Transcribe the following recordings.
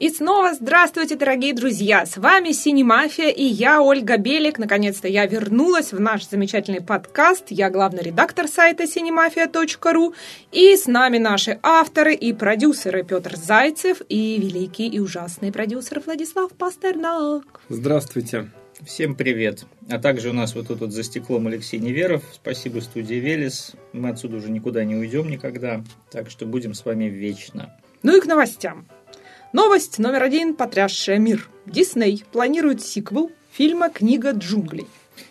И снова здравствуйте, дорогие друзья! С вами Синемафия и я, Ольга Белик. Наконец-то я вернулась в наш замечательный подкаст. Я главный редактор сайта cinemafia.ru. И с нами наши авторы и продюсеры Петр Зайцев и великий и ужасный продюсер Владислав Пастернак. Здравствуйте. Всем привет. А также у нас вот тут вот за стеклом Алексей Неверов. Спасибо студии Велес. Мы отсюда уже никуда не уйдем никогда. Так что будем с вами вечно. Ну и к новостям. Новость номер один, потрясшая мир. Дисней планирует сиквел фильма «Книга джунглей».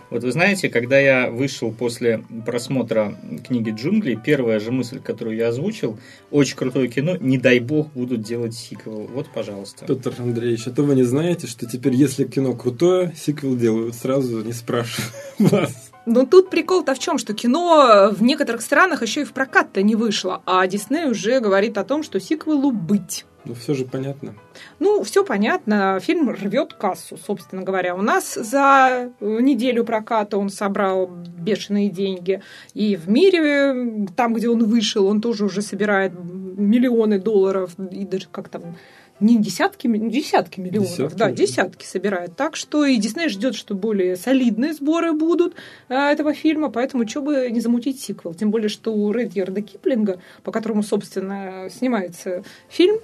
Вот вы знаете, когда я вышел после просмотра книги «Джунгли», первая же мысль, которую я озвучил, очень крутое кино, не дай бог будут делать сиквел. Вот, пожалуйста. Петр Андреевич, а то вы не знаете, что теперь, если кино крутое, сиквел делают сразу, не спрашивая вас. Ну, тут прикол-то в чем, что кино в некоторых странах еще и в прокат-то не вышло, а Дисней уже говорит о том, что сиквелу быть. Ну, все же понятно. Ну, все понятно. Фильм рвет кассу, собственно говоря. У нас за неделю проката он собрал бешеные деньги. И в мире, там, где он вышел, он тоже уже собирает миллионы долларов. И даже как там не десятки, десятки миллионов, десятки, да, десятки собирает. Так что и Дисней ждет, что более солидные сборы будут э, этого фильма, поэтому что бы не замутить сиквел. Тем более, что у Редьярда Киплинга, по которому, собственно, снимается фильм,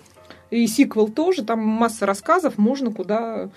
и сиквел тоже, там масса рассказов, можно куда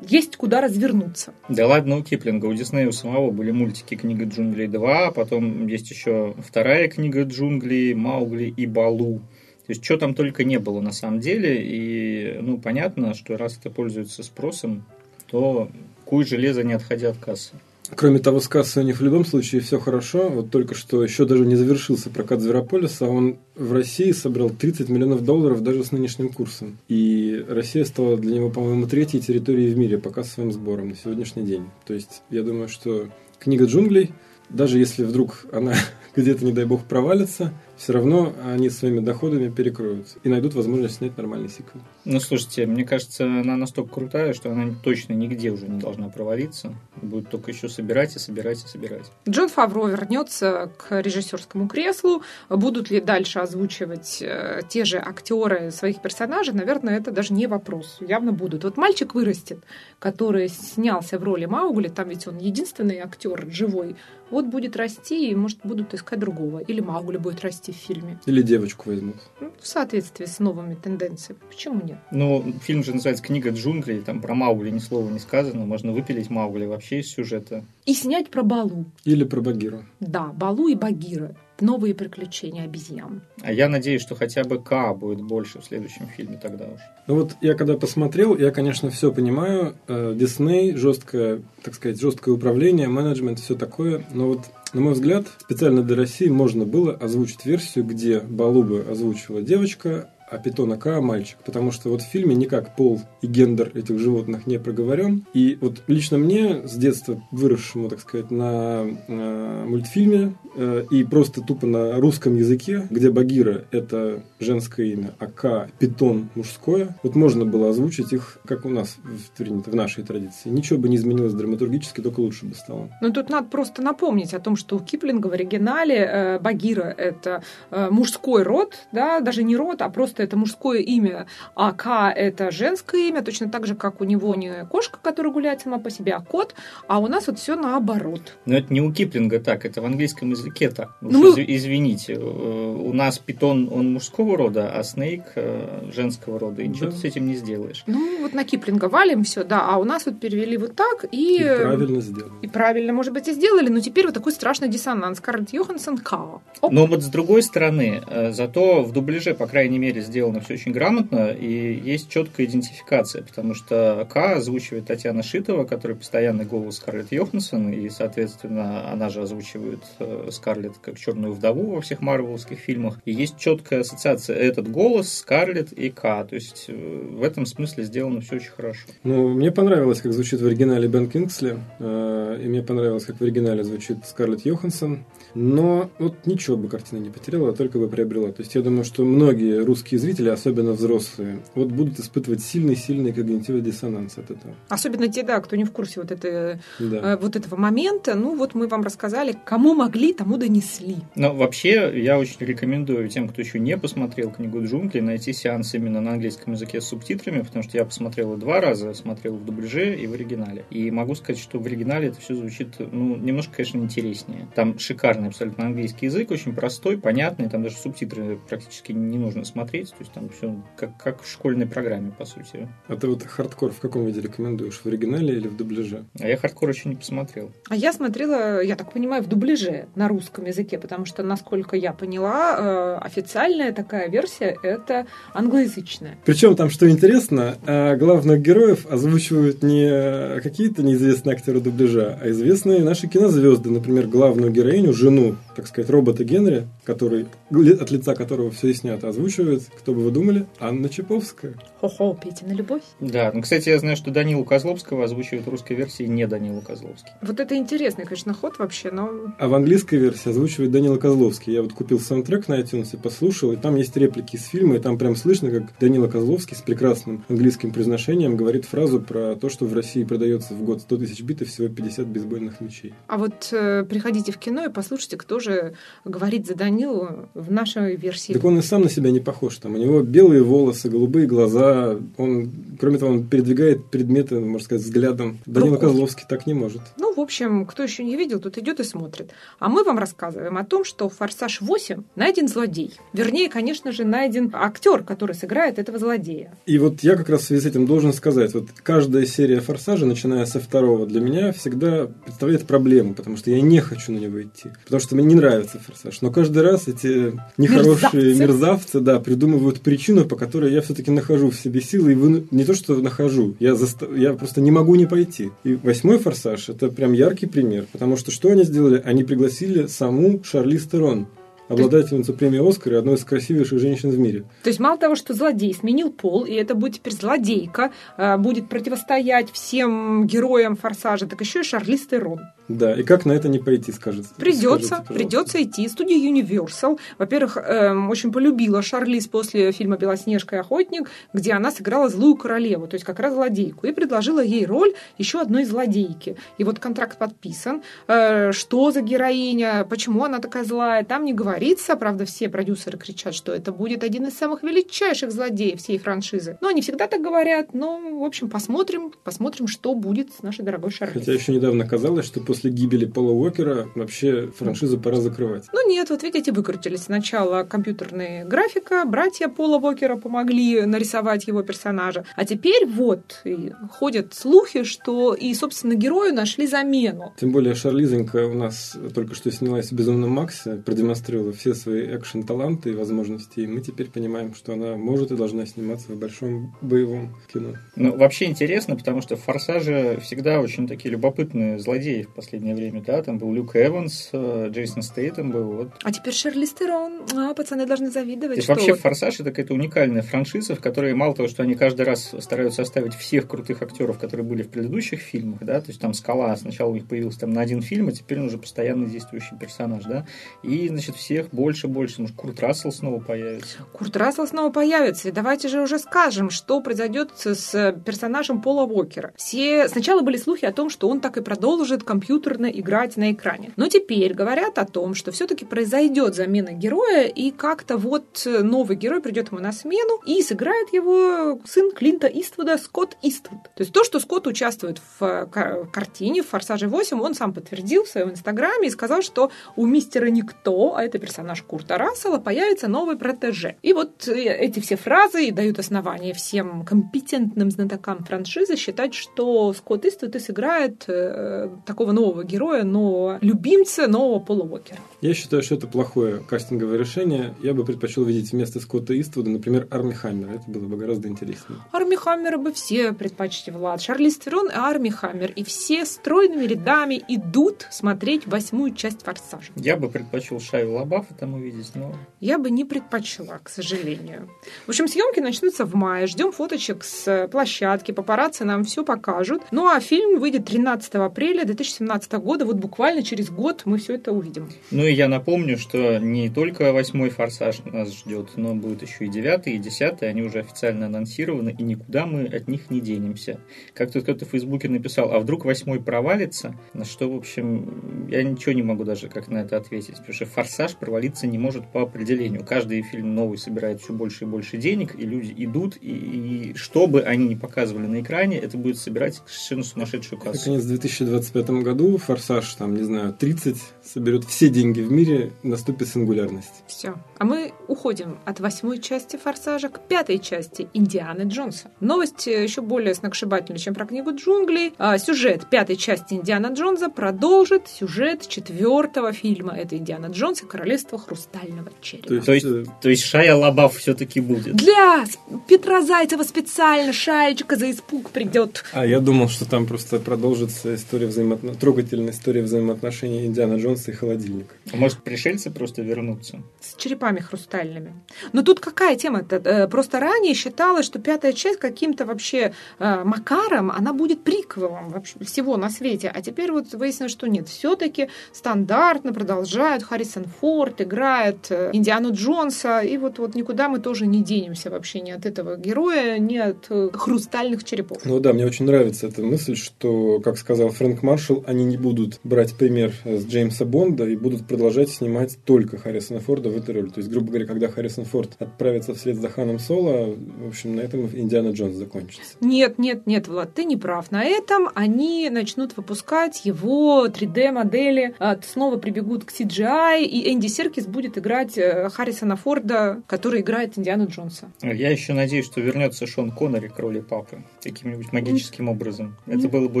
есть куда развернуться. Да ладно, у Киплинга, у Диснея у самого были мультики «Книга джунглей 2», потом есть еще вторая книга джунглей, «Маугли» и «Балу». То есть, что там только не было на самом деле, и, ну, понятно, что раз это пользуется спросом, то куй железо, не отходя от кассы. Кроме того, с кассой у них в любом случае все хорошо. Вот только что еще даже не завершился прокат Зверополиса, а он в России собрал 30 миллионов долларов даже с нынешним курсом. И Россия стала для него, по-моему, третьей территорией в мире по кассовым сборам на сегодняшний день. То есть, я думаю, что книга джунглей, даже если вдруг она где-то, не дай бог, провалится, все равно они своими доходами перекроют и найдут возможность снять нормальный сиквел. Ну, слушайте, мне кажется, она настолько крутая, что она точно нигде уже не должна провалиться. Будет только еще собирать и собирать и собирать. Джон Фавро вернется к режиссерскому креслу. Будут ли дальше озвучивать э, те же актеры своих персонажей? Наверное, это даже не вопрос. Явно будут. Вот мальчик вырастет, который снялся в роли Маугли, там ведь он единственный актер живой, вот будет расти, и, может, будут искать другого. Или Маугли будет расти в фильме. Или девочку возьмут. Ну, в соответствии с новыми тенденциями. Почему нет? Ну, фильм же называется «Книга джунглей», там про Маугли ни слова не сказано. Можно выпилить Маугли вообще из сюжета. И снять про Балу. Или про Багиру. Да, Балу и Багира. Новые приключения обезьян. А я надеюсь, что хотя бы К будет больше в следующем фильме тогда уж. Ну вот я когда посмотрел, я, конечно, все понимаю. Э, Дисней, жесткое, так сказать, жесткое управление, менеджмент, все такое. Но вот на мой взгляд, специально для России можно было озвучить версию, где Балубы озвучивала девочка, а питона К мальчик. Потому что вот в фильме никак пол и гендер этих животных не проговорен. И вот лично мне, с детства выросшему, так сказать, на э, мультфильме э, и просто тупо на русском языке, где Багира – это женское имя, а К – питон мужское, вот можно было озвучить их, как у нас в, в нашей традиции. Ничего бы не изменилось драматургически, только лучше бы стало. Ну, тут надо просто напомнить о том, что у Киплинга в оригинале э, Багира – это э, мужской род, да, даже не род, а просто это мужское имя, а К это женское имя, точно так же, как у него не кошка, которая гуляет сама по себе, а кот, а у нас вот все наоборот. Но это не у Киплинга так, это в английском языке так. Ну, мы... Извините, э, у нас питон, он мужского рода, а Снейк э, женского рода, и ничего да. ты с этим не сделаешь. Ну, вот на Киплинга валим все, да, а у нас вот перевели вот так, и... И правильно сделали. И правильно, может быть, и сделали, но теперь вот такой страшный диссонанс. Скарлетт Йоханссон Као. Но вот с другой стороны, э, зато в дубляже, по крайней мере, сделано все очень грамотно, и есть четкая идентификация, потому что К озвучивает Татьяна Шитова, которая постоянный голос Скарлетт Йоханссон, и, соответственно, она же озвучивает э, Скарлетт как черную вдову во всех марвеловских фильмах. И есть четкая ассоциация этот голос, Скарлетт и К. То есть э, в этом смысле сделано все очень хорошо. Ну, мне понравилось, как звучит в оригинале Бен Кингсли, и мне понравилось, как в оригинале звучит Скарлетт Йоханссон. Но вот ничего бы картина не потеряла, а только бы приобрела. То есть я думаю, что многие русские зрители, особенно взрослые, вот будут испытывать сильный-сильный когнитивный диссонанс от этого. Особенно те, да, кто не в курсе вот, это, да. э, вот этого момента. Ну вот мы вам рассказали, кому могли, тому донесли. Но вообще я очень рекомендую тем, кто еще не посмотрел книгу джунгли, найти сеанс именно на английском языке с субтитрами, потому что я посмотрел два раза, смотрел в дубляже и в оригинале. И могу сказать, что в оригинале это все звучит, ну, немножко, конечно, интереснее. Там шикарный абсолютно английский язык, очень простой, понятный, там даже субтитры практически не нужно смотреть, то есть там все как, как в школьной программе, по сути. А ты вот хардкор в каком виде рекомендуешь, в оригинале или в дубляже? А я хардкор еще не посмотрел. А я смотрела, я так понимаю, в дубляже на русском языке, потому что, насколько я поняла, э, официальная такая версия – это англоязычная. Причем там, что интересно, э, главных героев озвучивают не какие-то неизвестные актеры дубляжа, а известные наши кинозвезды. Например, главную героиню, жену, так сказать, робота Генри, который, от лица которого все и снято, озвучивает, кто бы вы думали, Анна Чаповская. Хо-хо, Петя на любовь. Да, ну, кстати, я знаю, что Данилу Козловского озвучивает в русской версии не Данила Козловский. Вот это интересный, конечно, ход вообще, но... А в английской версии озвучивает Данила Козловский. Я вот купил саундтрек на iTunes и послушал, и там есть реплики из фильма, и там прям слышно, как Данила Козловский с прекрасным английским произношением говорит фразу про то, что в России продается в год 100 тысяч бит и всего 50 бейсбольных мячей. А вот э, приходите в кино и послушайте, кто же говорит за Данилу в нашей версии. Так он и сам на себя не похож. Там у него белые волосы, голубые глаза. Он, кроме того, он передвигает предметы, можно сказать, взглядом. Данила Рукой. Козловский так не может. Ну, в общем, кто еще не видел, тот идет и смотрит. А мы вам рассказываем о том, что в «Форсаж 8» найден злодей. Вернее, конечно же, найден актер, который сыграет этого злодея. И вот я как раз в связи с этим должен сказать, вот каждая серия «Форсажа», начиная со второго, для меня всегда представляет проблему, потому что я не хочу на него идти. Потому что мне не нравится «Форсаж». Но каждый раз эти нехорошие мерзавцы, мерзавцы да, придумывают причину, по которой я все-таки нахожу в себе силы. И вы... Не то, что нахожу, я, заста... я просто не могу не пойти. И восьмой «Форсаж» – это прям яркий пример. Потому что что они сделали? Они пригласили саму Шарли Стерон обладательница премии Оскар и одной из красивейших женщин в мире. То есть мало того, что злодей сменил пол, и это будет теперь злодейка, а, будет противостоять всем героям Форсажа, так еще и Шарли Стерон. Да, и как на это не пойти, скажется? Придется, скажите, придется идти. Студия Universal, во-первых, эм, очень полюбила Шарлиз после фильма «Белоснежка и охотник», где она сыграла злую королеву, то есть как раз злодейку, и предложила ей роль еще одной злодейки. И вот контракт подписан, э, что за героиня, почему она такая злая, там не говорится, правда, все продюсеры кричат, что это будет один из самых величайших злодеев всей франшизы. Но они всегда так говорят, но, в общем, посмотрим, посмотрим, что будет с нашей дорогой Шарлиз. Хотя еще недавно казалось, что после гибели Пола Уокера вообще франшизу пора закрывать. Ну нет, вот видите, выкрутились. Сначала компьютерная графика, братья Пола Уокера помогли нарисовать его персонажа. А теперь вот и ходят слухи, что и, собственно, герою нашли замену. Тем более Шарлизонька у нас только что снялась в «Безумном Максе», продемонстрировала все свои экшен-таланты и возможности, и мы теперь понимаем, что она может и должна сниматься в большом боевом кино. Ну, вообще интересно, потому что в «Форсаже» всегда очень такие любопытные злодеи в последнее время, да, там был Люк Эванс, э, Джейсон Стейтем был, вот. А теперь Шерли Стерон, а, пацаны должны завидовать. То есть вообще «Форсаж» это какая-то уникальная франшиза, в которой мало того, что они каждый раз стараются оставить всех крутых актеров, которые были в предыдущих фильмах, да, то есть там «Скала» сначала у них появился там на один фильм, а теперь он уже постоянно действующий персонаж, да, и, значит, всех больше, больше, может, Курт Рассел снова появится. Курт Рассел снова появится, и давайте же уже скажем, что произойдет с персонажем Пола Уокера. Все сначала были слухи о том, что он так и продолжит компьютерно играть на экране. Но теперь говорят о том, что все-таки произойдет замена героя, и как-то вот новый герой придет ему на смену и сыграет его сын Клинта Иствуда Скотт Иствуд. То есть то, что Скотт участвует в картине в «Форсаже 8», он сам подтвердил в своем инстаграме и сказал, что у мистера Никто, а это персонаж Курта Рассела, появится новый протеже. И вот э, эти все фразы дают основание всем компетентным знатокам франшизы считать, что Скотт Иствуд сыграет э, такого нового героя, но любимца нового Пола Уокера. Я считаю, что это плохое кастинговое решение. Я бы предпочел видеть вместо Скотта Иствуда, например, Арми Хаммера. Это было бы гораздо интереснее. Арми Хаммера бы все предпочли, Влад. Шарли Стерон и Арми Хаммер. И все стройными рядами идут смотреть восьмую часть «Форсажа». Я бы предпочел Шайю Лабафа там увидеть, но... Я бы не предпочла, к сожалению. В общем, съемки начнутся в мае. Ждем фоточек с площадки. Папарацци нам все покажут. Ну, а фильм выйдет 13 апреля 2017 года. Вот буквально через год мы все это увидим. Ну, и я напомню, что не только восьмой «Форсаж» нас ждет, но будет еще и девятый, и десятый. Они уже официально анонсированы, и никуда мы от них не денемся. Как тут кто-то в Фейсбуке написал, а вдруг восьмой провалится? На что, в общем, я ничего не могу даже как на это ответить, потому что «Форсаж» провалиться не может по определению. Каждый фильм новый собирает все больше и больше денег, и люди идут, и, и что бы они ни показывали на экране, это будет собирать совершенно сумасшедшую кассу. Наконец, в 2025 году «Форсаж», там, не знаю, 30 соберет все деньги в мире, наступит сингулярность. Все. А мы уходим от восьмой части «Форсажа» к пятой части «Индианы Джонса». Новость еще более сногсшибательная, чем про книгу джунглей. А, сюжет пятой части «Индиана Джонса» продолжит сюжет четвертого фильма. Это «Индиана Джонс и королевство хрустального черепа». То есть, то есть, э, то есть Шая Лабаф все-таки будет? Для Петра Зайцева специально Шаечка за испуг придет. А я думал, что там просто продолжится история взаимоотношений, трогательная история взаимоотношений Индиана Джонса и холодильника. А может, пришельцы просто вернутся? С черепами хрустальными. Но тут какая тема-то? Э, просто ранее считалось, что пятая часть каким-то вообще э, макаром, она будет приквелом вообще всего на свете. А теперь вот выяснилось, что нет. Все-таки стандартно продолжают. Харрисон Форд играет э, Индиану Джонса. И вот, вот никуда мы тоже не денемся вообще ни от этого героя, ни от хрустальных черепов. Ну да, мне очень нравится эта мысль, что, как сказал Фрэнк Маршалл, они не будут брать пример с Джеймса Бонда и будут продолжать снимать только Харрисона Форда в этой роли. То есть, грубо говоря, когда Харрисон Форд отправится вслед за Ханом Соло, в общем, на этом Индиана Джонс закончится. Нет, нет, нет, Влад, ты не прав. На этом они начнут выпускать его 3D-модели, а, снова прибегут к CGI, и Энди Серкис будет играть э, Харрисона Форда, который играет Индиану Джонса. Я еще надеюсь, что вернется Шон Коннери к роли папы каким-нибудь магическим образом. Это было бы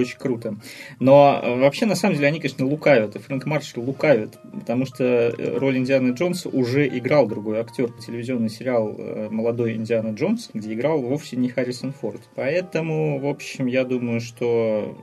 очень круто. Но э, вообще, на самом деле, они, конечно, лукавят, и Фрэнк Маршалл лукавит, потому что э, роль Индианы Джонса уже играл другой актер, телевизионный сериал «Молодой Индиана Джонс», где играл вовсе не Харрисон Форд. Поэтому, в общем, я думаю, что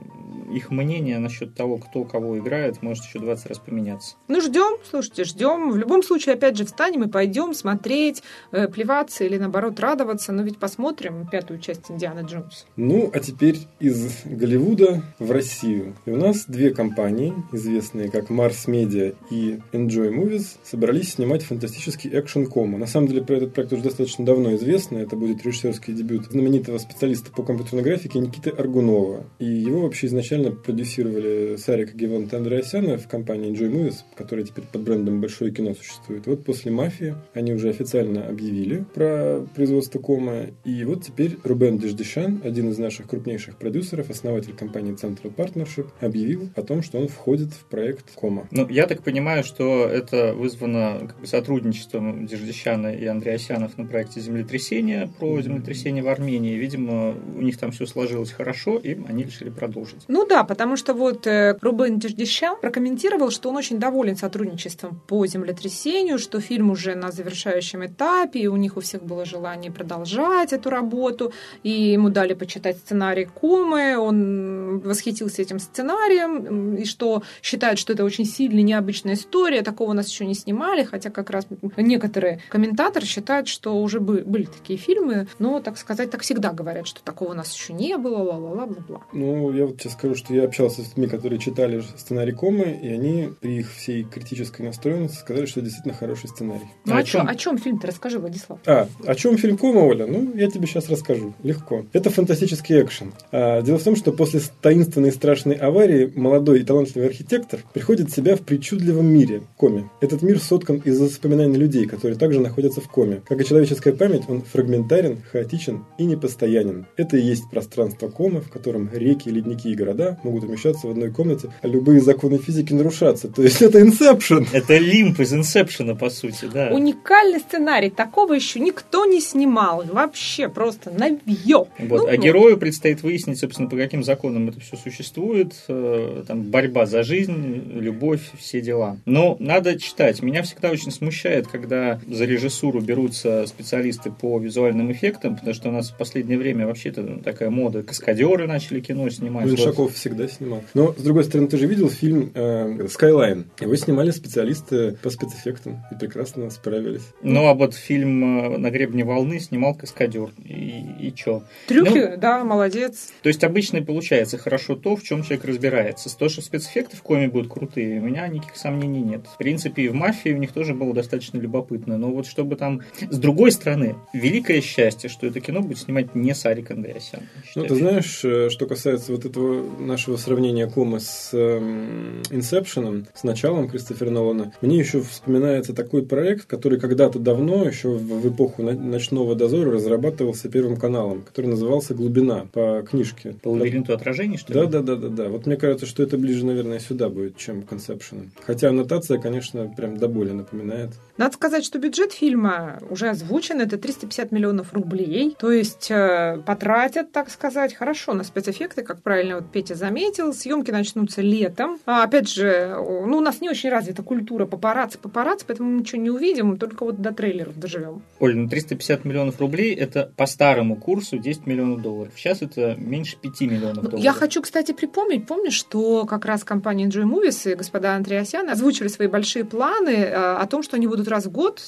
их мнение насчет того, кто кого играет, может еще 20 раз поменяться. Ну, ждем, слушайте, ждем. В любом случае, опять же, встанем и пойдем смотреть, э, плеваться или, наоборот, радоваться. Но ведь посмотрим пятую часть Индианы Джонс. Ну, а теперь из Голливуда в Россию. И у нас две компании, известные как Mars Media и Enjoy Movies, собрались снимать фантастический экшен кома. На самом деле, про этот проект уже достаточно давно известно. Это будет режиссерский дебют знаменитого специалиста по компьютерной графике Никиты Аргунова. И его вообще изначально продюсировали Сарик Гевант Андреасяна в компании Enjoy Movies, которая теперь под брендом Большое кино существует. Вот после «Мафии» они уже официально объявили про производство кома. И вот теперь Рубен Деждешан, один из наших крупнейших продюсеров, основатель компании Central Partnership, объявил о том, что он входит в проект кома. Ну, я так понимаю, что это вызвано как бы, сотрудничеством Деждещана и Андреасянов на проекте «Землетрясение» про землетрясение в Армении. Видимо, у них там все сложилось хорошо, и они решили продолжить. Ну да, потому что вот э, Рубен Деждещан прокомментировал, что он очень доволен сотрудничеством по землетрясению, что фильм уже на завершающем этапе, и у них у всех было желание продолжать эту работу, и ему дали почитать сценарий Комы, он восхитился этим сценарием, и что считает, что это очень сильная, необычная история, такого у нас еще не снимали, хотя как раз некоторые комментаторы считают, что уже были такие фильмы, но, так сказать, так всегда говорят, что такого у нас еще не было, ла-ла-ла-бла-бла. Ну, я вот сейчас скажу, что я общался с людьми, которые читали сценарий Комы, и они при их всей критической настроенности сказали, что это действительно хороший сценарий. Ну, а о, чем, о чем фильм-то расскажи, Владислав? А, о чем фильм Кома, Оля? Ну, я тебе сейчас расскажу. Легко. Это фантастический экшен. А, дело в том, что после таинственной и страшной аварии молодой и талантливый архитектор приходит в себя в причудливом мире, коме. Этот мир соткан из воспоминаний людей, которые также находятся в коме. Как и человеческая память, он фрагментарен, хаотичен и непостоянен. Это и есть пространство комы, в котором реки, ледники и города могут умещаться в одной комнате, а любые законы физики нарушаться. То есть это Инсепшн. Это лимп из Инсепшена, по сути, да. Уникальный сценарий. Такого еще никто не снимал. Вообще просто навье. Вот. Ну, а ну. герою предстоит выяснить, собственно, по каким законам это все существует. Э, там борьба за жизнь, любовь, все дела. Но надо читать. Меня всегда очень смущает, когда за режиссуру берутся специалисты по визуальным эффектам, потому что у нас в последнее время вообще-то такая мода. Каскадеры начали кино снимать. Меньшаков всегда снимал. Но, с другой стороны, ты же видел фильм э, Skyline. Его снимали специалисты по спецэффектам и прекрасно справились. Ну, а вот фильм э, «На гребне волны» снимал каскадер. И, и чё? Трюки, ну, да, молодец. То есть, обычно получается хорошо то, в чем человек разбирается. То, что спецэффекты в коме будут крутые, у меня никаких сомнений нет. В принципе, и в «Мафии» у них тоже было достаточно любопытно. Но вот чтобы там... С другой стороны, великое счастье, что это кино будет снимать не Сарик Андреасян. Ну, ты знаешь, э, что касается вот этого нашего сравнения Комы с Инсепшеном, эм, с началом Кристофера Нолана, мне еще вспоминается такой проект, который когда-то давно, еще в эпоху «Ночного дозора» разрабатывался Первым каналом, который назывался «Глубина» по книжке. По лабиринту отражений, что ли? Да, да, да, да, да. Вот мне кажется, что это ближе, наверное, сюда будет, чем к Инсепшену. Хотя аннотация, конечно, прям до боли напоминает. Надо сказать, что бюджет фильма уже озвучен, это 350 миллионов рублей, то есть э, потратят, так сказать, хорошо на спецэффекты, как правильно вот Петя заметил, съемки начнутся летом. А, опять же, ну, у нас не очень развита культура папарацци, папарацци, поэтому мы ничего не увидим, только вот до трейлеров доживем. Оль, ну 350 миллионов рублей это по старому курсу 10 миллионов долларов. Сейчас это меньше 5 миллионов долларов. Я хочу, кстати, припомнить, помнишь, что как раз компания Enjoy Movies и господа Андреасян озвучили свои большие планы э, о том, что они будут раз в год,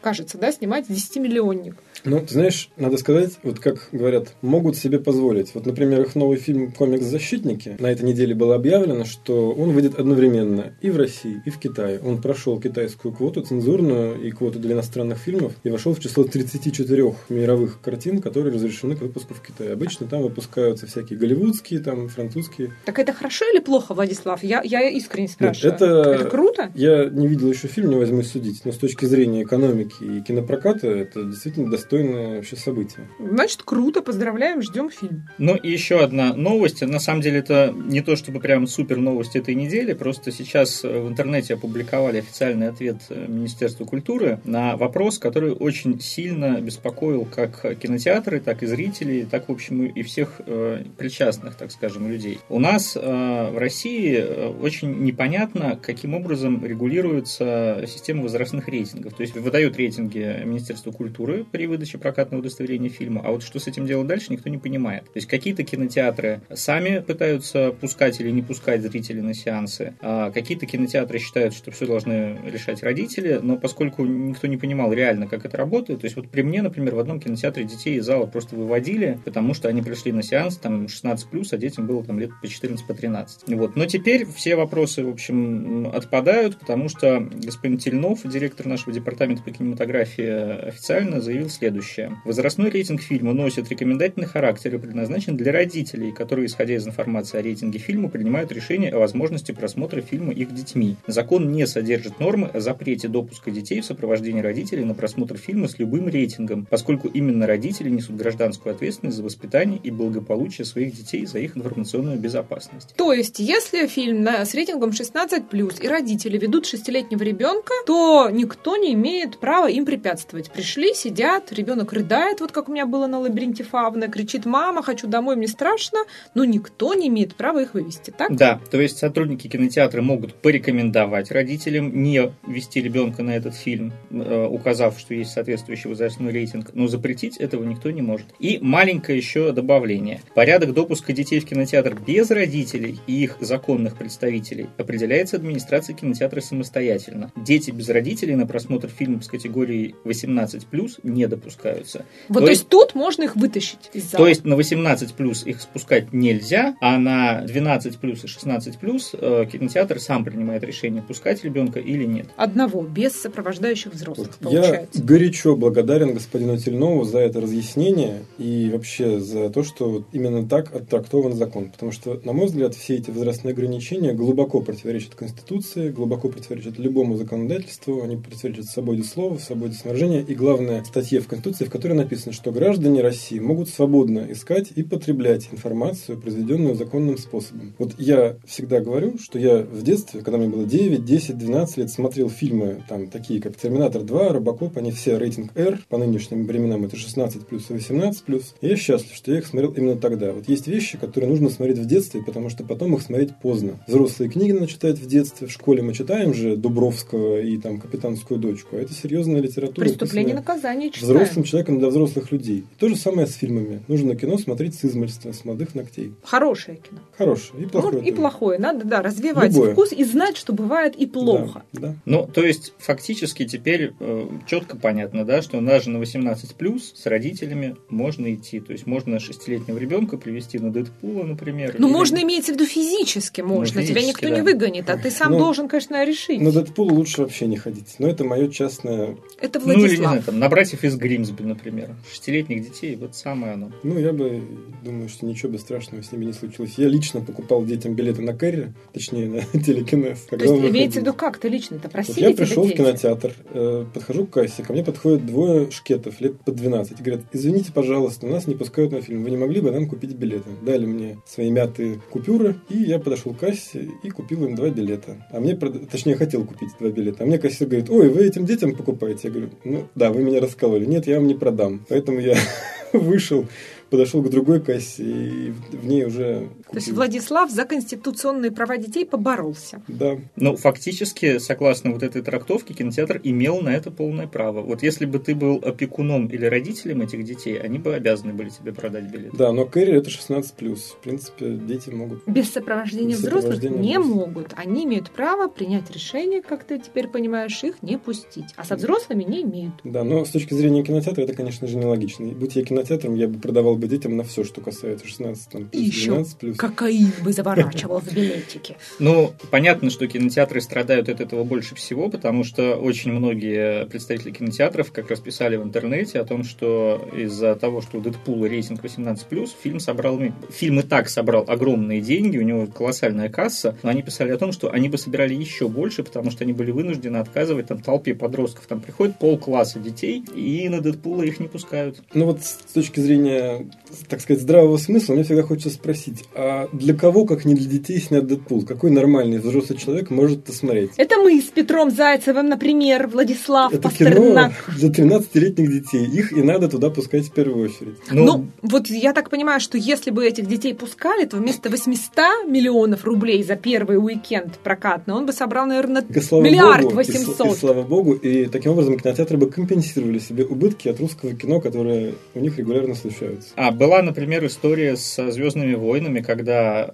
кажется, да, снимать 10-миллионник. Ну, ты знаешь, надо сказать, вот как говорят, могут себе позволить. Вот, например, их новый фильм «Комикс Защитники» на этой неделе было объявлено, что он выйдет одновременно и в России, и в Китае. Он прошел китайскую квоту цензурную и квоту для иностранных фильмов и вошел в число 34 мировых картин, которые разрешены к выпуску в Китае. Обычно там выпускаются всякие голливудские, там французские. Так это хорошо или плохо, Владислав? Я, я искренне спрашиваю. Нет, это, это круто? Я не видел еще фильм, не возьмусь судить, но с точки зрения экономики и кинопроката это действительно достойно достойное вообще событие. Значит, круто, поздравляем, ждем фильм. Ну и еще одна новость. На самом деле это не то чтобы прям супер новость этой недели, просто сейчас в интернете опубликовали официальный ответ Министерства культуры на вопрос, который очень сильно беспокоил как кинотеатры, так и зрителей, так, в общем, и всех э, причастных, так скажем, людей. У нас э, в России э, очень непонятно, каким образом регулируется система возрастных рейтингов. То есть выдают рейтинги Министерства культуры при выдаче выдачи прокатного удостоверения фильма. А вот что с этим делать дальше, никто не понимает. То есть какие-то кинотеатры сами пытаются пускать или не пускать зрителей на сеансы, а какие-то кинотеатры считают, что все должны решать родители, но поскольку никто не понимал реально, как это работает, то есть вот при мне, например, в одном кинотеатре детей из зала просто выводили, потому что они пришли на сеанс там 16+, а детям было там лет по 14, по 13. Вот. Но теперь все вопросы, в общем, отпадают, потому что господин Тельнов, директор нашего департамента по кинематографии, официально заявил следующее следующее. Возрастной рейтинг фильма носит рекомендательный характер и предназначен для родителей, которые, исходя из информации о рейтинге фильма, принимают решение о возможности просмотра фильма их детьми. Закон не содержит нормы о запрете допуска детей в сопровождении родителей на просмотр фильма с любым рейтингом, поскольку именно родители несут гражданскую ответственность за воспитание и благополучие своих детей, за их информационную безопасность. То есть, если фильм с рейтингом 16+, и родители ведут шестилетнего ребенка, то никто не имеет права им препятствовать. Пришли, сидят, ребенок рыдает, вот как у меня было на лабиринте Фавны, кричит «мама, хочу домой, мне страшно», но никто не имеет права их вывести, так? Да, то есть сотрудники кинотеатра могут порекомендовать родителям не вести ребенка на этот фильм, э, указав, что есть соответствующий возрастной рейтинг, но запретить этого никто не может. И маленькое еще добавление. Порядок допуска детей в кинотеатр без родителей и их законных представителей определяется администрацией кинотеатра самостоятельно. Дети без родителей на просмотр фильмов с категорией 18+, не допускаются. Вот, то, то есть, есть тут можно их вытащить из зала. То есть на 18 плюс их спускать нельзя, а на 12 плюс и 16 плюс э, кинотеатр сам принимает решение, пускать ребенка или нет. Одного, без сопровождающих взрослых, вот получается. Я горячо благодарен господину Тельнову за это разъяснение и вообще за то, что именно так оттрактован закон. Потому что, на мой взгляд, все эти возрастные ограничения глубоко противоречат Конституции, глубоко противоречат любому законодательству, они противоречат свободе слова, свободе выражения и, главное, статье в Конституции Конституции, в которой написано, что граждане России могут свободно искать и потреблять информацию, произведенную законным способом. Вот я всегда говорю, что я в детстве, когда мне было 9, 10, 12 лет, смотрел фильмы там такие, как «Терминатор 2», «Робокоп», они все рейтинг R, по нынешним временам это 16 плюс и 18 плюс. И я счастлив, что я их смотрел именно тогда. Вот есть вещи, которые нужно смотреть в детстве, потому что потом их смотреть поздно. Взрослые книги надо читать в детстве, в школе мы читаем же Дубровского и там «Капитан материнскую дочку, а это серьезная литература. Преступление написанная наказание читаем. Взрослым человеком для взрослых людей. То же самое с фильмами. Нужно кино смотреть с измольства, с молодых ногтей. Хорошее кино. Хорошее и плохое. Ну, и тоже. плохое. Надо, да, развивать Любое. вкус и знать, что бывает и плохо. Да, да. Ну, то есть, фактически теперь э, четко понятно, да, что даже на 18 плюс с родителями можно идти. То есть можно шестилетнего ребенка привести на Дэдпула, например. Ну, или- можно имеется в виду физически можно. Тебя физически, никто да. не выгонит, а ты сам Ну, должен, конечно, решить. На Дэдпула лучше вообще не ходить. Но это мое частное... Это Ну, или, не Владислав. знаю, там, на братьев из Гримсби, например. Шестилетних детей, вот самое оно. Ну, я бы думаю, что ничего бы страшного с ними не случилось. Я лично покупал детям билеты на Кэрри, точнее, на телекинез. То есть, имеется в виду как ты лично-то Вот просили я тебя пришел в кинотеатр, э, подхожу к кассе, ко мне подходят двое шкетов лет по 12. Говорят, извините, пожалуйста, нас не пускают на фильм. Вы не могли бы нам купить билеты? Дали мне свои мятые купюры, и я подошел к кассе и купил им два билета. А мне, прод- точнее, хотел купить два билета. А мне кассир говорит, ой, вы этим детям покупаете? Я говорю, ну да, вы меня раскололи. Нет, я вам не продам. Поэтому я вышел, подошел к другой кассе и в ней уже То есть. Владислав за конституционные права детей поборолся. Да, Ну, фактически, согласно вот этой трактовке, кинотеатр имел на это полное право. Вот если бы ты был опекуном или родителем этих детей, они бы обязаны были тебе продать билет. да, но Кэрри это 16+. В принципе, дети могут Без сопровождения Без взрослых сопровождения не взрослых. могут. Они имеют право принять решение, как ты теперь понимаешь, их не пустить. А со взрослыми не имеют. Да, но с точки зрения кинотеатра это, конечно же, нелогично. И Будь я кинотеатром, я бы продавал бы детям на все, что касается 16 там, плюс, еще 12 плюс. Кокаин бы заворачивал в билетики. Ну, понятно, что кинотеатры страдают от этого больше всего, потому что очень многие представители кинотеатров как раз писали в интернете о том, что из-за того, что у Дэдпула рейтинг 18+, фильм собрал... Фильм и так собрал огромные деньги, у него колоссальная касса, но они писали о том, что они бы собирали еще больше, потому что они были вынуждены отказывать там толпе подростков. Там приходит полкласса детей, и на Дэдпула их не пускают. Ну вот с точки зрения, так сказать, здравого смысла, мне всегда хочется спросить, а для кого, как не для детей, снят Дэдпул? Какой нормальный взрослый человек может это смотреть? Это мы с Петром Зайцевым, например, Владислав Это кино Пастернак. для 13-летних детей. Их и надо туда пускать в первую очередь. Ну, вот я так понимаю, что если бы этих детей пускали, то вместо 800 миллионов рублей за первый уикенд прокатный, он бы собрал, наверное, И слава миллиард богу, и с- восемьсот. И, слава богу, и таким образом кинотеатры бы компенсировали себе убытки от русского кино, которые у них регулярно случаются. А была, например, история со Звездными войнами, когда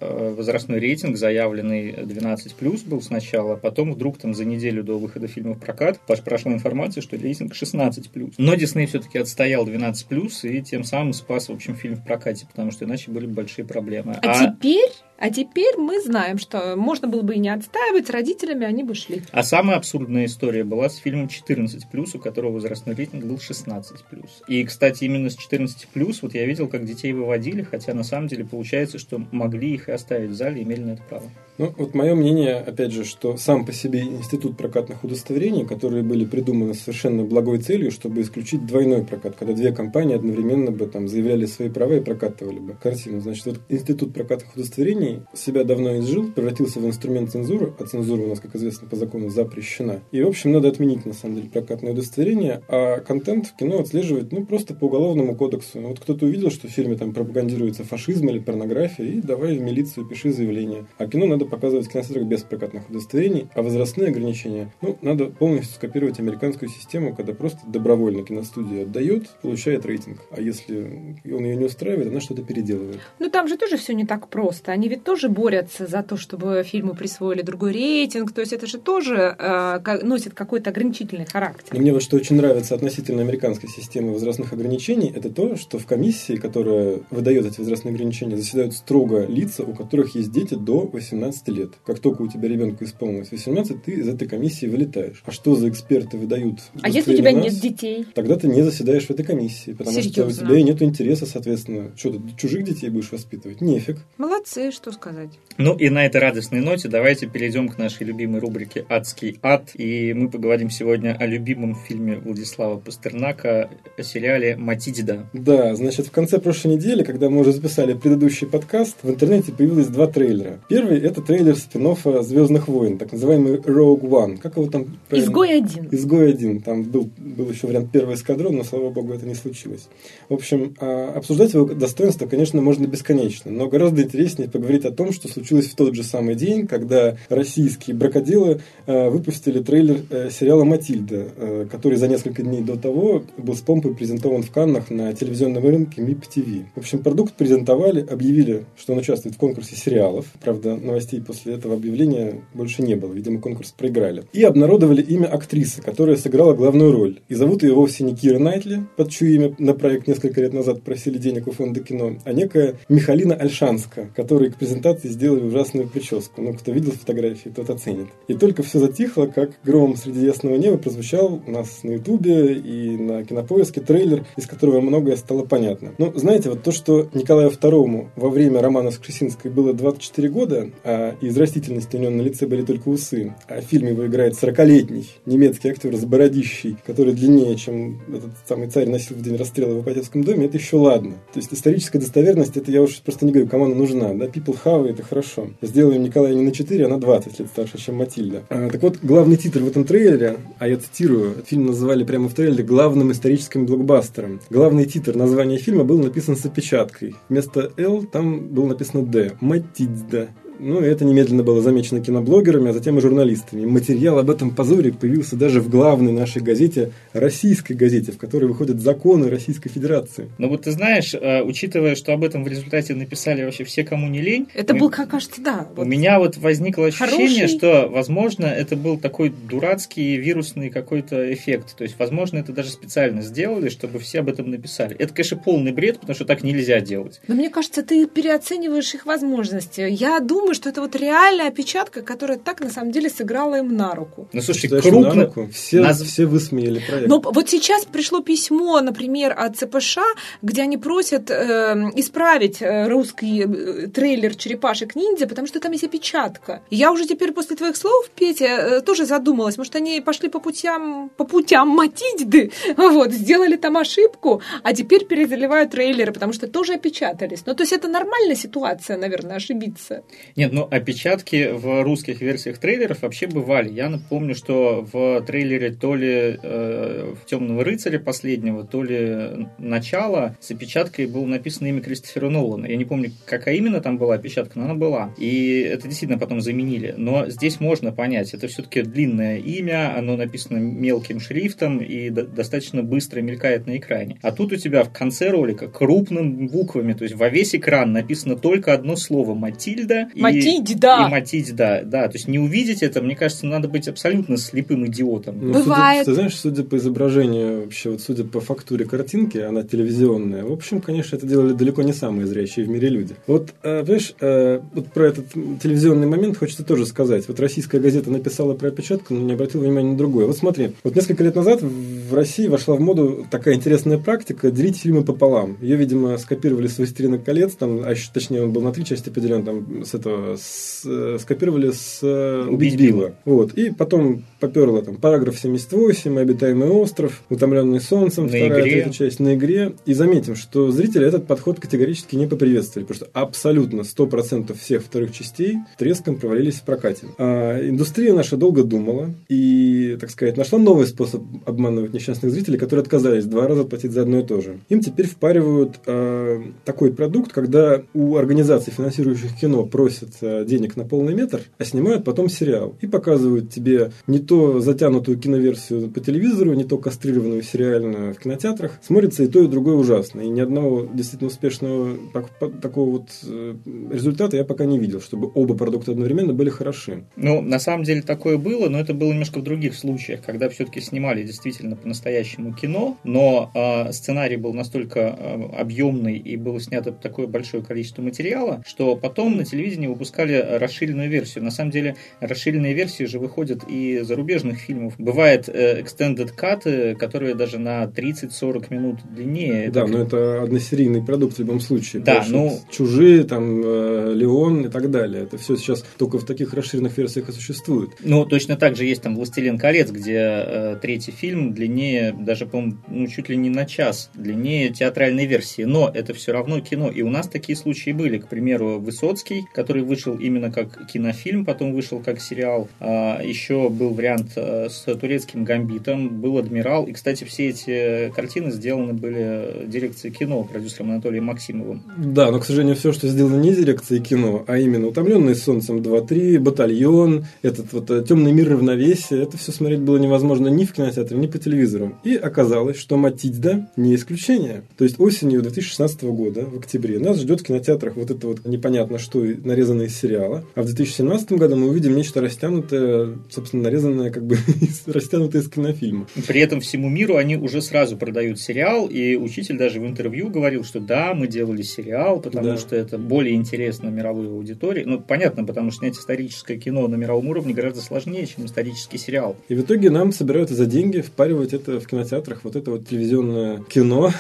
э, возрастной рейтинг, заявленный 12 был сначала, а потом вдруг там за неделю до выхода фильма в прокат прошла информация, что рейтинг 16 Но Дисней все-таки отстоял 12 и тем самым спас, в общем, фильм в прокате, потому что иначе были бы большие проблемы. А теперь, а теперь мы знаем, что можно было бы и не отстаивать, родителями они бы шли. А самая абсурдная история была с фильмом 14 у которого возрастной рейтинг был 16 И, кстати, именно с 14 вот я видел, как детей выводили, хотя на самом деле получается, что могли их и оставить в зале, имели на это право. Ну, вот мое мнение, опять же, что сам по себе институт прокатных удостоверений, которые были придуманы совершенно благой целью, чтобы исключить двойной прокат, когда две компании одновременно бы там заявляли свои права и прокатывали бы картину. Значит, вот институт прокатных удостоверений себя давно изжил, превратился в инструмент цензуры, а цензура у нас, как известно, по закону запрещена. И, в общем, надо отменить, на самом деле, прокатное удостоверение, а контент в кино отслеживать, ну, просто по уголовному кодексу. Ну, Вот кто-то увидел, что в фильме там пропагандируется фашизм или порнография, и давай в милицию пиши заявление. А кино надо показывать в кинотеатрах без прокатных удостоверений, а возрастные ограничения, ну, надо полностью скопировать американскую систему, когда просто добровольно киностудия отдает, получает рейтинг. А если он ее не устраивает, она что-то переделывает. Ну там же тоже все не так просто. Они ведь тоже борются за то, чтобы фильму присвоили другой рейтинг. То есть это же тоже э, носит какой-то ограничительный характер. Но мне вот что очень нравится относительно американской системы возрастных ограничений, это то, что в комиссии, которая выдает эти возрастные ограничения, заседают строго лица, у которых есть дети до 18 лет. Как только у тебя ребенку исполнилось 18, ты из этой комиссии вылетаешь. А что за эксперты выдают? А если у тебя удостоверение нет нас? детей? Тогда ты не заседаешь в этой комиссии, потому что у Серьезно? тебя и нет интереса, соответственно. Что ты чужих детей будешь воспитывать? Нефиг. Молодцы, что сказать. Ну и на этой радостной ноте давайте перейдем к нашей любимой рубрике «Адский ад». И мы поговорим сегодня о любимом фильме Владислава Пастернака, о сериале «Матидида». Да, значит, в конце прошлой недели, когда мы уже записали предыдущий подкаст, в интернете появилось два трейлера. Первый — это трейлер спин Звездных войн, так называемый Rogue One. Как его там? Изгой один. Изгой один. Там был, был еще вариант первый эскадрон, но, слава богу, это не случилось. В общем, а, обсуждать его достоинство, конечно, можно бесконечно, но гораздо интереснее поговорить о том, что случилось в тот же самый день, когда российские бракоделы а, выпустили трейлер э, сериала «Матильда», э, который за несколько дней до того был с помпой презентован в Каннах на телевизионном рынке TV. В общем, продукт презентовали, объявили, что он участвует в конкурсе сериалов. Правда, новостей после этого объявления больше не было. Видимо, конкурс проиграли. И обнародовали имя актрисы, которая сыграла главную роль. И зовут ее вовсе не Кира Найтли, под чье имя на проект несколько лет назад просили денег у фонда кино, а некая Михалина Альшанска, которой к презентации сделали ужасную прическу. Ну, кто видел фотографии, тот оценит. И только все затихло, как гром среди ясного неба прозвучал у нас на Ютубе и на Кинопоиске трейлер, из которого многое стало понятно. Ну, знаете, вот то, что Николаю II во время романа с Крысинской было 24 года, а из растительности у него на лице были только усы, а в фильме его играет 40-летний немецкий актер с бородищей, который длиннее, чем этот самый царь носил в день расстрела в Ипатьевском доме, это еще ладно. То есть историческая достоверность, это я уж просто не говорю, кому она нужна. Да, people have это хорошо. Сделаем Николая не на 4, а на 20 лет старше, чем Матильда. А, так вот, главный титр в этом трейлере, а я цитирую, фильм называли прямо в трейлере главным историческим блокбастером. Главный титр названия фильма был написан с опечаткой. Вместо «Л» там было написано «Д». Матильда. Ну, и это немедленно было замечено киноблогерами, а затем и журналистами. Материал об этом позоре появился даже в главной нашей газете, российской газете, в которой выходят законы Российской Федерации. Ну вот ты знаешь, э, учитывая, что об этом в результате написали вообще все, кому не лень. Это мы... был, как кажется, да. Вот у меня вот возникло ощущение, хороший... что, возможно, это был такой дурацкий вирусный какой-то эффект. То есть, возможно, это даже специально сделали, чтобы все об этом написали. Это, конечно, полный бред, потому что так нельзя делать. Но мне кажется, ты переоцениваешь их возможности. Я думаю, думаю, что это вот реальная опечатка, которая так на самом деле сыграла им на руку. Ну, слушай, Считаешь, крупно... На руку? Все, Наз... все высмеяли проект. Но вот сейчас пришло письмо, например, от ЦПШ, где они просят э, исправить э, русский э, трейлер «Черепашек-ниндзя», потому что там есть опечатка. Я уже теперь после твоих слов, Петя, э, тоже задумалась, может, они пошли по путям, по путям Матильды, вот, сделали там ошибку, а теперь перезаливают трейлеры, потому что тоже опечатались. Ну, то есть это нормальная ситуация, наверное, ошибиться. Нет, ну опечатки в русских версиях трейлеров вообще бывали. Я напомню, что в трейлере то ли э, Темного рыцаря последнего, то ли начала с опечаткой было написано имя Кристофера Нолана. Я не помню, какая именно там была опечатка, но она была. И это действительно потом заменили. Но здесь можно понять, это все-таки длинное имя, оно написано мелким шрифтом и до- достаточно быстро мелькает на экране. А тут у тебя в конце ролика крупными буквами, то есть во весь экран написано только одно слово «Матильда», и Матить, да. И матить, да, да. То есть не увидеть это, мне кажется, надо быть абсолютно слепым идиотом. Ну, Бывает. Судя, ты знаешь, судя по изображению, вообще, вот судя по фактуре картинки, она телевизионная, в общем, конечно, это делали далеко не самые зрячие в мире люди. Вот, э, понимаешь, э, вот про этот телевизионный момент хочется тоже сказать. Вот российская газета написала про опечатку, но не обратила внимания на другое. Вот смотри, вот несколько лет назад в России вошла в моду такая интересная практика делить фильмы пополам. Ее, видимо, скопировали с «Властелина колец», там, а еще, точнее, он был на три части поделен, там, с этого с, э, скопировали с э, «Убить Билла». Вот. И потом поперло там параграф 78, «Обитаемый остров», «Утомленный солнцем», на вторая игре. третья часть на игре. И заметим, что зрители этот подход категорически не поприветствовали, потому что абсолютно 100% всех вторых частей треском провалились в прокате. А индустрия наша долго думала и, так сказать, нашла новый способ обманывать несчастных зрителей, которые отказались два раза платить за одно и то же. Им теперь впаривают э, такой продукт, когда у организаций, финансирующих кино, просят э, денег на полный метр, а снимают потом сериал. И показывают тебе не то затянутую киноверсию по телевизору, не то кастрированную сериальную в кинотеатрах. Смотрится и то, и другое ужасно. И ни одного действительно успешного так- такого вот э, результата я пока не видел, чтобы оба продукта одновременно были хороши. Ну, на самом деле такое было, но это было немножко в других случаях, когда все-таки снимали действительно по-настоящему кино, но э, сценарий был настолько э, объемный и было снято такое большое количество материала, что потом на телевидении выпускали расширенную версию. На самом деле, расширенные версии же выходят и зарубежных фильмов. Бывает э, extended cut, которые даже на 30-40 минут длиннее. Да, Это но это односерийный продукт в любом случае. Да, ну- Чужие, там, э, Леон и так далее. Это все сейчас только в таких расширенных версиях и существует. Ну, точно так же есть там «Властелин колец», где э, третий фильм длиннее, даже, по-моему, ну, чуть ли не на час, длиннее театральной версии. Но это все равно кино. И у нас такие случаи были. К примеру, Высоцкий, который вышел именно как кинофильм, потом вышел как сериал. А, еще был вариант э, с турецким гамбитом, был «Адмирал». И, кстати, все эти картины сделаны были дирекцией кино продюсером Анатолием Максимовым. Да, но, к сожалению, все, что сделано не дирекцией кино, а именно «Утомленный солнцем 2-3», «Батальон», этот вот э, «Темный мир равновесия», это все смотреть было невозможно ни в кинотеатре, ни по телевизору. И оказалось, что «Матильда» не исключение. То есть осенью 2016 года, в октябре, нас ждет в кинотеатрах вот это вот непонятно что, нарезанное из сериала. А в 2017 году мы увидим нечто растянутое, собственно, нарезанное как бы растянутое из кинофильма. При этом всему миру они уже сразу продают сериал, и учитель даже в интервью говорил, что да, мы делали сериал, потому да. что это более интересно мировой аудитории. Ну, понятно, потому что снять историческое кино на мировом уровне гораздо сложнее, чем исторический сериал. И в итоге нам собираются за деньги впаривать это в кинотеатрах, вот это вот телевизионное кино,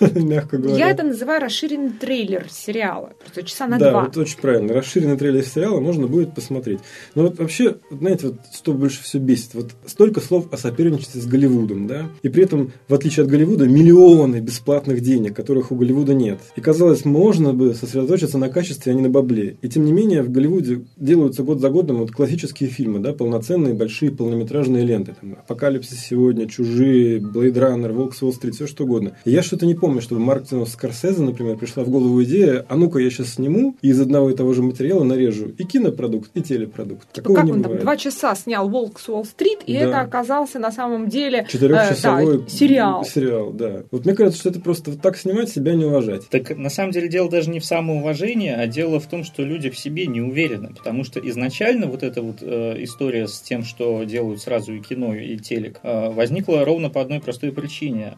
мягко говоря. Я это называю расширенный трейлер сериала. Просто часа на да, два. Да, вот очень правильно. Расширенный трейлер сериала можно будет посмотреть. Но вот вообще, знаете, вот что больше всего бесит? Вот столько слов о соперничестве с Голливудом, да? И при этом, в отличие от Голливуда, миллионы бесплатных денег, которых у Голливуда нет. И казалось, можно бы сосредоточиться на качестве, а не на бабле. И тем не менее, в Голливуде делаются год за годом вот классические фильмы, да, полноценные, большие, полнометражные ленты. Там, Апокалипсис сегодня, Чужие, Блейд Раннер, Волк с Уолл-стрит, все что угодно. И я что-то не помню помню, чтобы Мартину Скорсезе, например, пришла в голову идея, а ну-ка я сейчас сниму и из одного и того же материала нарежу и кинопродукт, и телепродукт. Типа Такого как он бывает. там два часа снял «Волк с Уолл-стрит», и да. это оказался на самом деле Четырехчасовой э, да, сериал. сериал. Да. Вот мне кажется, что это просто вот так снимать, себя не уважать. Так на самом деле дело даже не в самоуважении, а дело в том, что люди в себе не уверены, потому что изначально вот эта вот э, история с тем, что делают сразу и кино, и телек, э, возникла ровно по одной простой причине.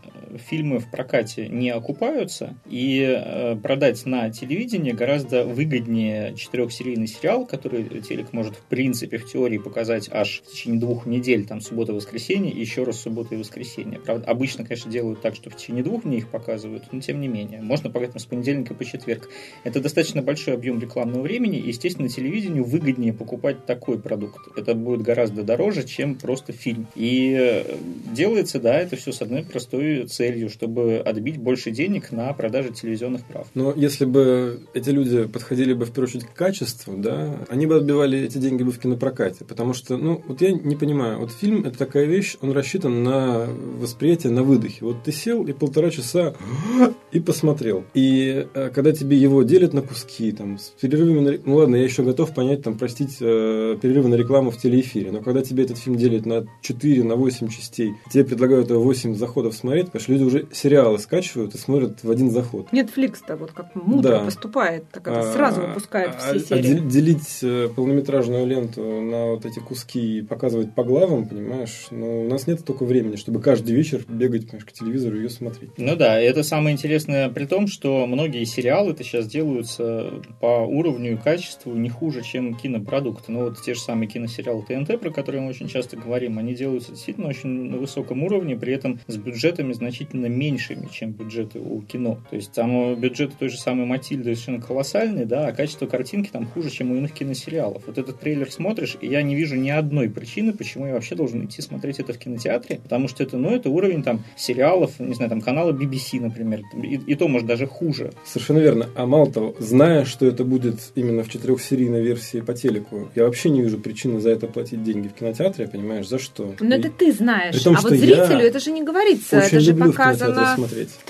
Фильмы в прокате не окупаются, и э, продать на телевидении гораздо выгоднее четырехсерийный сериал, который телек может в принципе в теории показать аж в течение двух недель, там суббота-воскресенье, и еще раз суббота и воскресенье. Правда, обычно, конечно, делают так, что в течение двух дней их показывают, но тем не менее. Можно там, с понедельника по четверг. Это достаточно большой объем рекламного времени, и, естественно, телевидению выгоднее покупать такой продукт. Это будет гораздо дороже, чем просто фильм. И э, делается, да, это все с одной простой целью, чтобы отбить больше денег на продаже телевизионных прав. Но если бы эти люди подходили бы в первую очередь к качеству, да, они бы отбивали эти деньги бы в кинопрокате. Потому что, ну, вот я не понимаю, вот фильм это такая вещь, он рассчитан на восприятие на выдохе. Вот ты сел и полтора часа и посмотрел. И э, когда тебе его делят на куски, там, с перерывами на... Ну ладно, я еще готов понять, там, простить, э, перерывы на рекламу в телеэфире. Но когда тебе этот фильм делят на 4, на 8 частей, тебе предлагают 8 заходов смотреть, потому что люди уже сериалы скачивают и смотрят в один заход. Netflix-то вот как мудро да. поступает, так это а, сразу выпускает все а, серии. А делить э, полнометражную ленту на вот эти куски и показывать по главам, понимаешь, ну, у нас нет столько времени, чтобы каждый вечер бегать понимаешь, к телевизору и ее смотреть. Ну да, это самое интересное при том, что многие сериалы-то сейчас делаются по уровню и качеству не хуже, чем кинопродукты. Ну вот те же самые киносериалы ТНТ, про которые мы очень часто говорим, они делаются действительно очень на высоком уровне, при этом с бюджетами значительно меньшими, чем бюджеты у кино. То есть там бюджет той же самой Матильды совершенно колоссальный, да, а качество картинки там хуже, чем у иных киносериалов. Вот этот трейлер смотришь, и я не вижу ни одной причины, почему я вообще должен идти смотреть это в кинотеатре, потому что это, ну, это уровень там сериалов, не знаю, там канала BBC, например, и, и то, может, даже хуже. Совершенно верно. А мало того, зная, что это будет именно в четырехсерийной версии по телеку, я вообще не вижу причины за это платить деньги в кинотеатре, понимаешь, за что? Но и... это ты знаешь. том, а вот зрителю это же не говорится. Это же показано.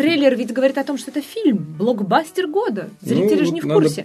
Трейлер ведь говорит о том, что это фильм, блокбастер года. Зрители ну, же не в курсе.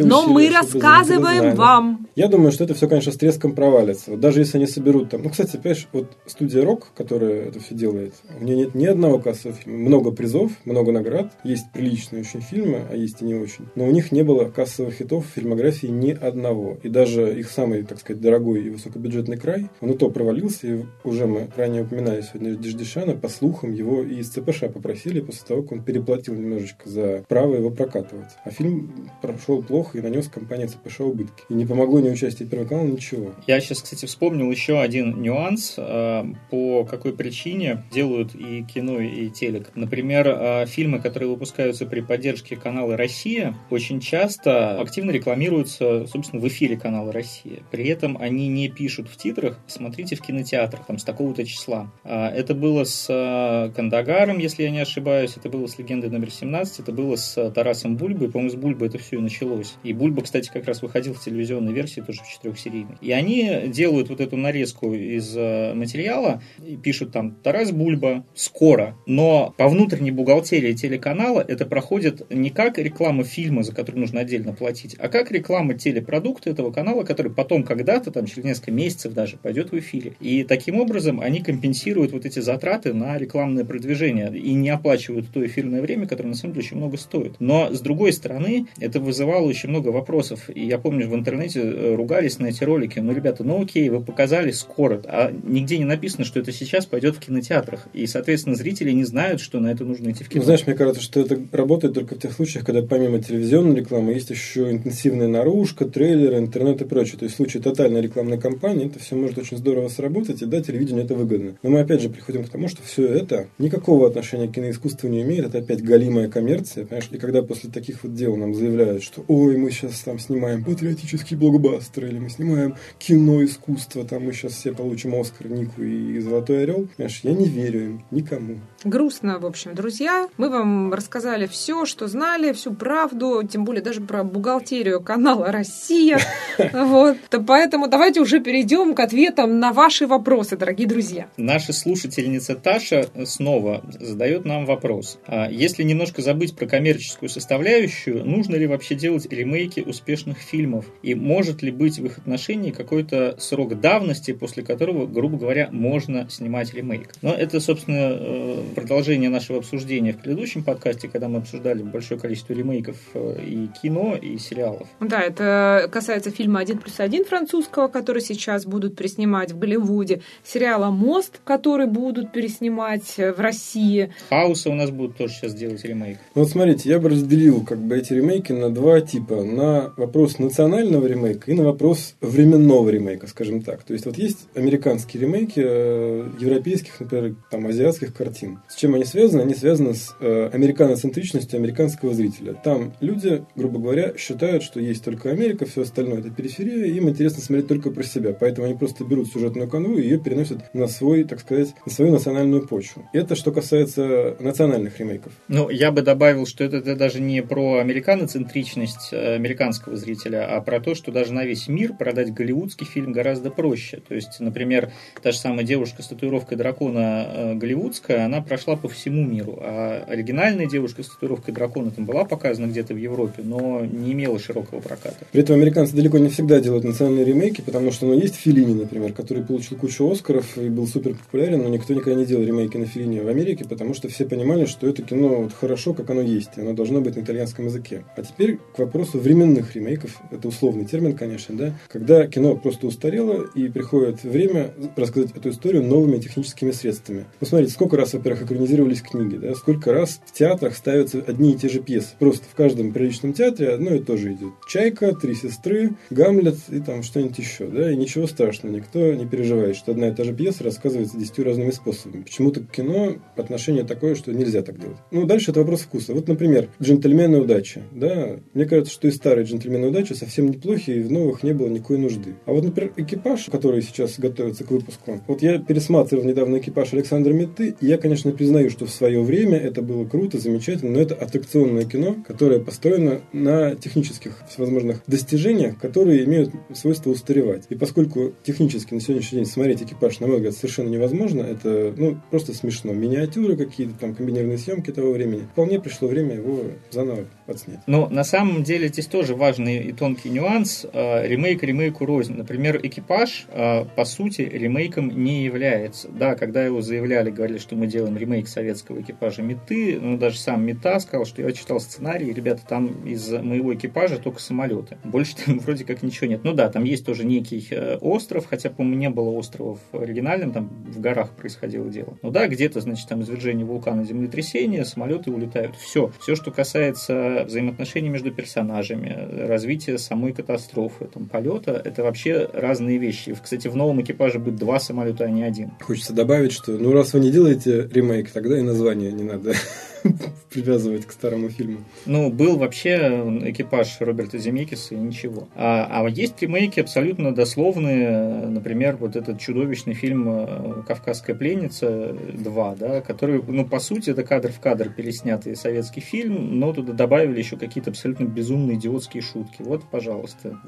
Но мы рассказываем вам. Я думаю, что это все, конечно, с треском провалится. Вот даже если они соберут там... Ну, кстати, понимаешь, вот студия Рок, которая это все делает, у нее нет ни одного кассового фильма. Много призов, много наград. Есть приличные очень фильмы, а есть и не очень. Но у них не было кассовых хитов в фильмографии ни одного. И даже их самый, так сказать, дорогой и высокобюджетный край, он и то провалился. И уже мы ранее упоминали сегодня Деждешана, по слухам, его и из ЦПШ попросили после того, как он переплатил немножечко за право его прокатывать. А фильм прошел плохо и нанес компании ЦПШ убытки. И не помогло ни участие Первого канала, ничего. Я сейчас, кстати, вспомнил еще один нюанс, э, по какой причине делают и кино, и телек. Например, э, фильмы, которые выпускаются при поддержке канала «Россия», очень часто активно рекламируются, собственно, в эфире канала «Россия». При этом они не пишут в титрах «Смотрите в кинотеатрах, там, с такого-то числа». А, это было с э, Кандагаром, если я не ошибаюсь, ошибаюсь, это было с «Легендой номер 17», это было с Тарасом Бульбой, по-моему, с Бульбой это все и началось. И Бульба, кстати, как раз выходил в телевизионной версии, тоже в четырехсерийной. И они делают вот эту нарезку из э, материала, и пишут там «Тарас Бульба скоро», но по внутренней бухгалтерии телеканала это проходит не как реклама фильма, за который нужно отдельно платить, а как реклама телепродукта этого канала, который потом когда-то, там через несколько месяцев даже, пойдет в эфире. И таким образом они компенсируют вот эти затраты на рекламное продвижение и не оплачивают то эфирное время, которое на самом деле очень много стоит. Но с другой стороны, это вызывало очень много вопросов. И я помню, в интернете э, ругались на эти ролики. Ну, ребята, ну окей, вы показали скоро, а нигде не написано, что это сейчас пойдет в кинотеатрах. И, соответственно, зрители не знают, что на это нужно идти в кино. Ну, знаешь, мне кажется, что это работает только в тех случаях, когда помимо телевизионной рекламы есть еще интенсивная наружка, трейлеры, интернет и прочее. То есть в случае тотальной рекламной кампании это все может очень здорово сработать, и да, телевидению это выгодно. Но мы опять же приходим к тому, что все это никакого отношения к киноискусству не имеет, это опять галимая коммерция, понимаешь? И когда после таких вот дел нам заявляют, что ой, мы сейчас там снимаем патриотический блокбастер, или мы снимаем кино искусство, там мы сейчас все получим Оскар, Нику и Золотой Орел, понимаешь, я не верю им никому. Грустно, в общем, друзья. Мы вам рассказали все, что знали, всю правду, тем более даже про бухгалтерию канала «Россия». Вот. Поэтому давайте уже перейдем к ответам на ваши вопросы, дорогие друзья. Наша слушательница Таша снова задает нам вопрос. А если немножко забыть про коммерческую составляющую, нужно ли вообще делать ремейки успешных фильмов? И может ли быть в их отношении какой-то срок давности, после которого, грубо говоря, можно снимать ремейк? Но это, собственно, э, продолжение нашего обсуждения в предыдущем подкасте, когда мы обсуждали большое количество ремейков э, и кино, и сериалов. Да, это касается фильма «Один плюс один» французского, который сейчас будут переснимать в Голливуде, сериала «Мост», который будут переснимать в России. Хауса нас будут тоже сейчас делать ремейк. Ну вот смотрите, я бы разделил как бы эти ремейки на два типа. На вопрос национального ремейка и на вопрос временного ремейка, скажем так. То есть вот есть американские ремейки э, европейских, например, там азиатских картин. С чем они связаны? Они связаны с э, американоцентричностью американского зрителя. Там люди, грубо говоря, считают, что есть только Америка, все остальное это периферия, им интересно смотреть только про себя. Поэтому они просто берут сюжетную канву и ее переносят на свой, так сказать, на свою национальную почву. Это что касается национальных ремейков. Ну, я бы добавил, что это, это даже не про американоцентричность э, американского зрителя, а про то, что даже на весь мир продать голливудский фильм гораздо проще. То есть, например, та же самая девушка с татуировкой дракона э, голливудская, она прошла по всему миру. А оригинальная девушка с татуировкой дракона там была показана где-то в Европе, но не имела широкого проката. При этом американцы далеко не всегда делают национальные ремейки, потому что ну, есть Филини, например, который получил кучу Оскаров и был супер популярен, но никто никогда не делал ремейки на Филини в Америке, потому что все понимали, что это кино вот хорошо, как оно есть, и оно должно быть на итальянском языке. А теперь к вопросу временных ремейков, это условный термин, конечно, да, когда кино просто устарело и приходит время рассказать эту историю новыми техническими средствами. Посмотрите, сколько раз, во-первых, экранизировались книги, да, сколько раз в театрах ставятся одни и те же пьесы. Просто в каждом приличном театре одно и то же идет. Чайка, Три сестры, Гамлет и там что-нибудь еще, да, и ничего страшного, никто не переживает, что одна и та же пьеса рассказывается десятью разными способами. Почему-то кино отношение такое, что нельзя так делать. Ну, дальше это вопрос вкуса. Вот, например, «Джентльмены удачи», да, мне кажется, что и старые «Джентльмены удачи» совсем неплохи, и в новых не было никакой нужды. А вот, например, «Экипаж», который сейчас готовится к выпуску, вот я пересматривал недавно «Экипаж» Александра Меты, и я, конечно, признаю, что в свое время это было круто, замечательно, но это аттракционное кино, которое построено на технических всевозможных достижениях, которые имеют свойство устаревать. И поскольку технически на сегодняшний день смотреть экипаж, на мой взгляд, совершенно невозможно, это ну, просто смешно. Миниатюры какие-то, там комбинированные съемки того времени. Вполне пришло время его заново отснять. Но на самом деле здесь тоже важный и тонкий нюанс. А, ремейк ремейку рознь. Например, экипаж, а, по сути, ремейком не является. Да, когда его заявляли, говорили, что мы делаем ремейк советского экипажа Меты, ну, даже сам Мета сказал, что я читал сценарий, ребята, там из моего экипажа только самолеты. Больше там вроде как ничего нет. Ну да, там есть тоже некий э, остров, хотя, по-моему, не было острова в оригинальном, там в горах происходило дело. Ну да, где-то, значит, там извержение вулкана, землетрясение, самолеты улетают. Все. Все, что касается взаимоотношений между персонажами, развития самой катастрофы, там, полета, это вообще разные вещи. Кстати, в новом экипаже будет два самолета, а не один. Хочется добавить, что ну раз вы не делаете ремейк, тогда и название не надо привязывать к старому фильму. Ну, был вообще экипаж Роберта Земекиса и ничего. А, а есть ремейки абсолютно дословные. Например, вот этот чудовищный фильм э, «Кавказская пленница 2», да, который, ну, по сути, это кадр в кадр переснятый советский фильм, но туда добавили еще какие-то абсолютно безумные идиотские шутки. Вот, пожалуйста.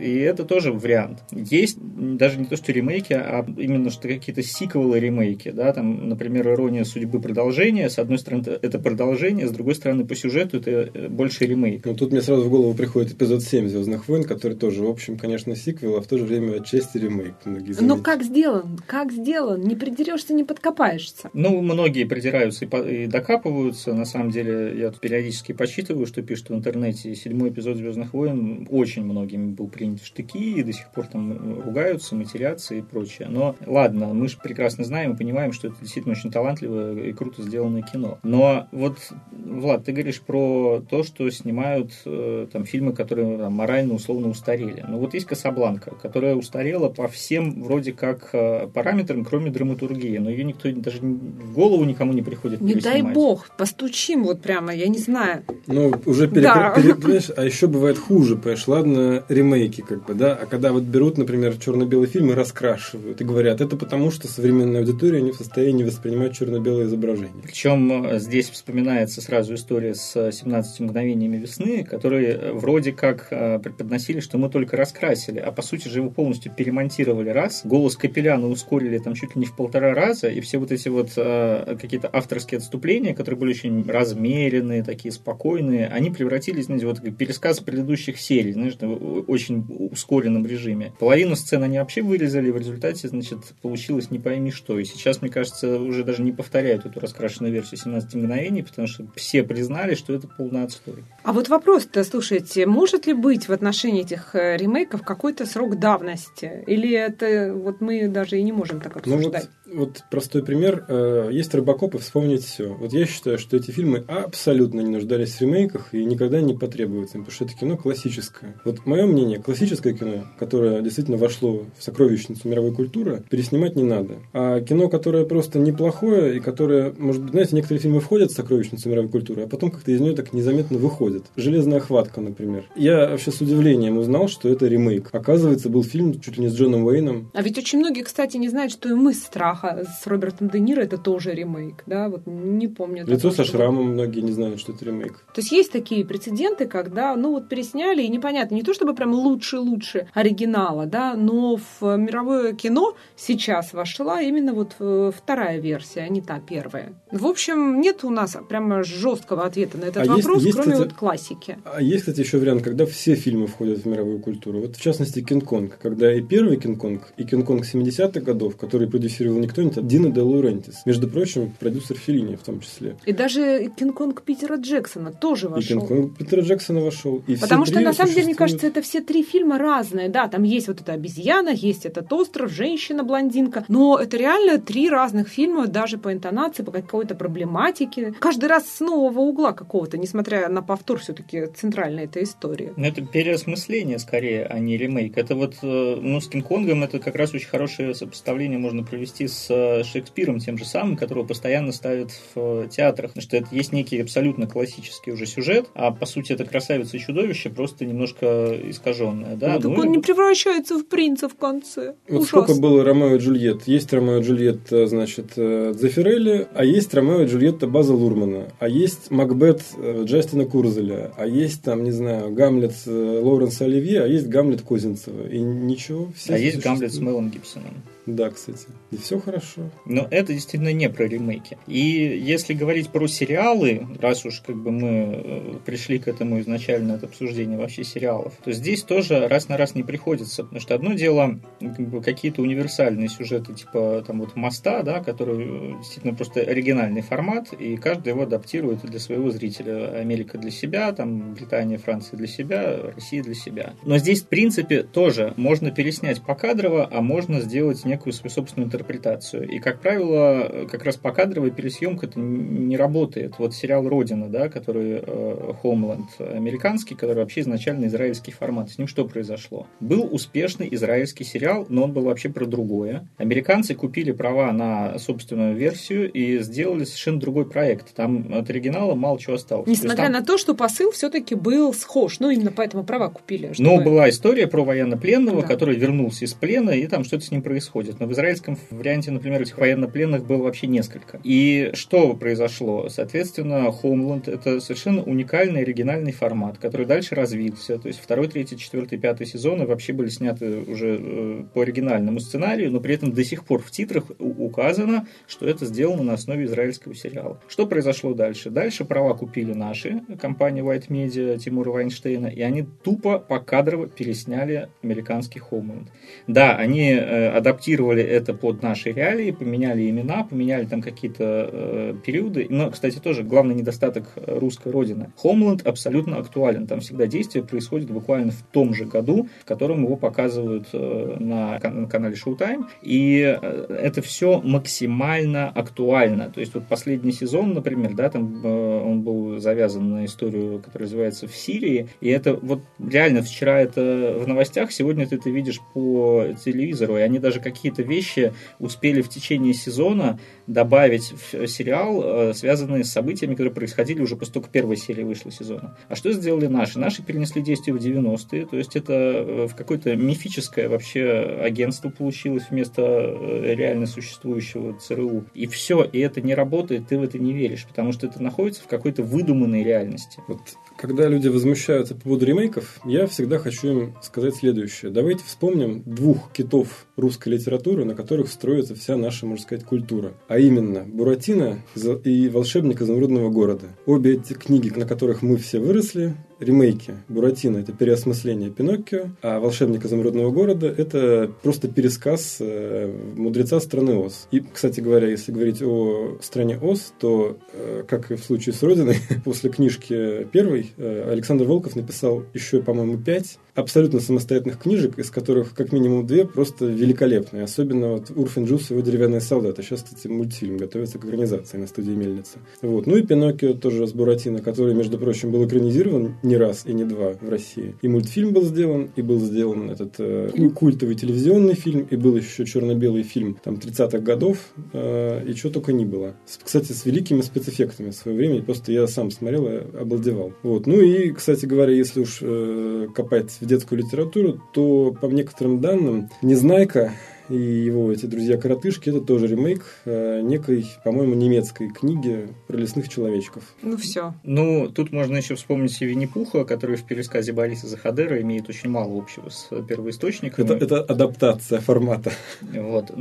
И это тоже вариант. Есть даже не то, что ремейки, а именно что какие-то сиквелы ремейки, да, там, например, «Ирония судьбы» продолжение. С одной стороны, это продолжение, с другой стороны, по сюжету это э, больше ремейк. Ну, тут мне сразу в голову приходит эпизод 7 «Звездных войн», который тоже, в общем, конечно, сиквел, а в то же время отчасти ремейк. Но как сделан? Как сделан? Не придерешься, не подкопаешься. Ну, многие придираются и, по- и докапываются. На самом деле, я тут периодически подсчитываю, что пишут в интернете. Седьмой эпизод «Звездных войн» очень многими был принят в штыки, и до сих пор там ругаются, матерятся и прочее. Но ладно, мы же прекрасно знаем и понимаем, что это действительно очень талантливое и круто сделанное кино. Но вот, Влад, ты говоришь про то, что снимают э, там фильмы, которые там, морально условно устарели. Ну вот есть «Касабланка», которая устарела по всем вроде как э, параметрам, кроме драматургии. Но ее никто даже в голову никому не приходит Не дай бог, постучим вот прямо, я не знаю. Ну, уже перекр... Да. а еще бывает хуже, понимаешь, ладно, ремейки, как бы, да, а когда вот берут, например, черно-белый фильм и раскрашивают, и говорят, это потому, что современная аудитория не в состоянии воспринимать черно-белое изображение. Причем э, здесь вспоминается сразу история с э, 17 мгновениями весны, которые э, вроде как э, преподносили, что мы только раскрасили, а по сути же его полностью перемонтировали раз, голос Капеляна ускорили там чуть ли не в полтора раза, и все вот эти вот э, какие-то авторские отступления, которые были очень размеренные, такие спокойные, они превратились, знаете, вот пересказ предыдущих серий, знаешь, в очень ускоренном режиме. Половину сцен они вообще вырезали, в результате, значит, получилось не пойми что. И сейчас, мне кажется, уже даже не повторяют эту раскрашенную версию 17 мгновений, потому что все признали, что это полный отстой. А вот вопрос-то, слушайте, может ли быть в отношении этих э, ремейков какой-то срок давности? Или это вот мы даже и не можем так Ну вот, обсуждать? вот простой пример. Э, Есть Робокоп и вспомнить все. Вот я считаю, что эти фильмы абсолютно не нуждались в ремейках и никогда не потребуются, им, потому что это кино классическое. Вот мое мнение, классическое кино, которое действительно вошло в сокровищницу мировой культуры, переснимать не надо. А кино, которое просто неплохое и которое, может быть, знаете, некоторые фильмы входят в сокровищницу мировой культуры, а потом как-то из нее так незаметно выходят. «Железная хватка», например. Я вообще с удивлением узнал, что это ремейк. Оказывается, был фильм чуть ли не с Джоном Уэйном, А ведь очень многие, кстати, не знают, что и «Мыс страха» с Робертом Де Ниро это тоже ремейк, да? Вот не помню. Лицо такого, со шрамом, многие не знают, что это ремейк. То есть есть такие прецеденты, когда, ну вот пересняли, и непонятно, не то чтобы прям лучше-лучше оригинала, да, но в мировое кино сейчас вошла именно вот э, вторая версия, а не та первая. В общем, нет у нас прямо жесткого ответа на этот А есть- вопрос, есть, кроме кстати, вот классики. А есть, кстати, еще вариант, когда все фильмы входят в мировую культуру. Вот в частности Кинг-Конг, когда и первый Кинг-Конг, и Кинг-Конг 70-х годов, который продюсировал никто не а Дино де Лаурентис. Между прочим, продюсер Феллини в том числе. И даже Кинг-Конг Питера Джексона тоже И вошел. Кинг-Конг Питера Джексона вошел. И Потому что, на самом деле, мне кажется, это все три фильма разные. Да, там есть вот эта обезьяна, есть этот остров, женщина-блондинка. Но это реально три разных фильма, даже по интонации, по какой-то проблематике. Каждый раз с нового угла какого-то, несмотря на повтор все-таки центральной этой истории. Ну, это переосмысление скорее, а не ремейк. Это вот, э, ну, с Кинг-Конгом это как раз очень хорошее сопоставление можно провести с э, Шекспиром тем же самым, которого постоянно ставят в э, театрах. Потому что это есть некий абсолютно классический уже сюжет, а по сути это красавица и чудовище просто немножко искаженное. Да? Ну, так Ну, он и не превращается в принца в конце. Вот Ужасно. сколько было Ромео и Джульетт? Есть Ромео и Джульетта, значит, Дзефирелли, а есть Ромео и Джульетта База Лурмана, а есть Макбет э, Джастина Курзеля, а есть там, не знаю, Гамлет э, Лоуренса Оливье, а есть Гамлет Козинцева. И ничего, все а есть Гамлет с. Мелом Гибсоном. Да, кстати. И все хорошо. Но это действительно не про ремейки. И если говорить про сериалы, раз уж как бы мы э, пришли к этому изначально от обсуждения вообще сериалов, то здесь тоже раз на раз не приходится. Потому что одно дело как бы, какие-то универсальные сюжеты, типа там вот моста, да, который э, действительно просто оригинальный формат, и каждый его адаптирует для своего зрителя. Америка для себя, там Британия, Франция для себя, Россия для себя. Но здесь, в принципе, тоже можно переснять покадрово, а можно сделать некоторые некую свою собственную интерпретацию. И, как правило, как раз покадровая пересъемка это не работает. Вот сериал «Родина», да, который э, Homeland американский, который вообще изначально израильский формат. С ним что произошло? Был успешный израильский сериал, но он был вообще про другое. Американцы купили права на собственную версию и сделали совершенно другой проект. Там от оригинала мало чего осталось. Несмотря то там... на то, что посыл все-таки был схож. Ну, именно поэтому права купили. Чтобы... Но была история про военнопленного, да. который вернулся из плена, и там что-то с ним происходит. Но в израильском варианте, например, этих военнопленных было вообще несколько. И что произошло? Соответственно, Homeland — это совершенно уникальный оригинальный формат, который дальше развился. То есть второй, третий, четвертый, пятый сезоны вообще были сняты уже э, по оригинальному сценарию, но при этом до сих пор в титрах указано, что это сделано на основе израильского сериала. Что произошло дальше? Дальше права купили наши, компания White Media Тимура Вайнштейна, и они тупо покадрово пересняли американский Homeland. Да, они э, адаптировали это под наши реалии, поменяли имена, поменяли там какие-то э, периоды. Но, кстати, тоже главный недостаток русской родины. Homeland абсолютно актуален. Там всегда действие происходит буквально в том же году, в котором его показывают э, на, на канале Showtime. И э, это все максимально актуально. То есть вот последний сезон, например, да, там э, он был завязан на историю, которая развивается в Сирии. И это вот реально вчера это в новостях, сегодня ты это видишь по телевизору. И они даже какие-то вещи успели в течение сезона добавить в сериал, связанные с событиями, которые происходили уже после того, как первая серия вышла сезона. А что сделали наши? Наши перенесли действие в 90-е, то есть это э, в какое-то мифическое вообще агентство получилось вместо э, реально существующего ЦРУ. И все, и это не работает, ты в это не веришь, потому что это находится в какой-то выдуманной реальности. Вот когда люди возмущаются по поводу ремейков, я всегда хочу им сказать следующее. Давайте вспомним двух китов русской литературы, на которых строится вся наша, можно сказать, культура. А именно «Буратино» и «Волшебник изумрудного города». Обе эти книги, на которых мы все выросли, ремейки. Буратино – это переосмысление Пиноккио, а «Волшебник изумрудного города» – это просто пересказ э, мудреца страны Оз. И, кстати говоря, если говорить о стране Оз, то, э, как и в случае с Родиной, после книжки первой э, Александр Волков написал еще, по-моему, пять абсолютно самостоятельных книжек, из которых как минимум две просто великолепные. Особенно вот Урфин Джус и его «Деревянные солдаты». Сейчас, кстати, мультфильм готовится к экранизации на студии Мельница. Вот. Ну и Пиноккио тоже с Буратино, который, между прочим, был экранизирован не раз и не два в России. И мультфильм был сделан, и был сделан этот э, культовый телевизионный фильм, и был еще черно-белый фильм там 30-х годов, э, и чего только не было. Кстати, с великими спецэффектами в свое время, просто я сам смотрел и обалдевал. Вот. Ну и, кстати говоря, если уж э, копать детскую литературу, то по некоторым данным Незнайка и его эти друзья-коротышки, это тоже ремейк э, некой, по-моему, немецкой книги про лесных человечков. Ну, все. Ну, тут можно еще вспомнить и Винни-Пуха, который в пересказе Бориса Захадера имеет очень мало общего с первоисточником. Это, это адаптация формата. Вот.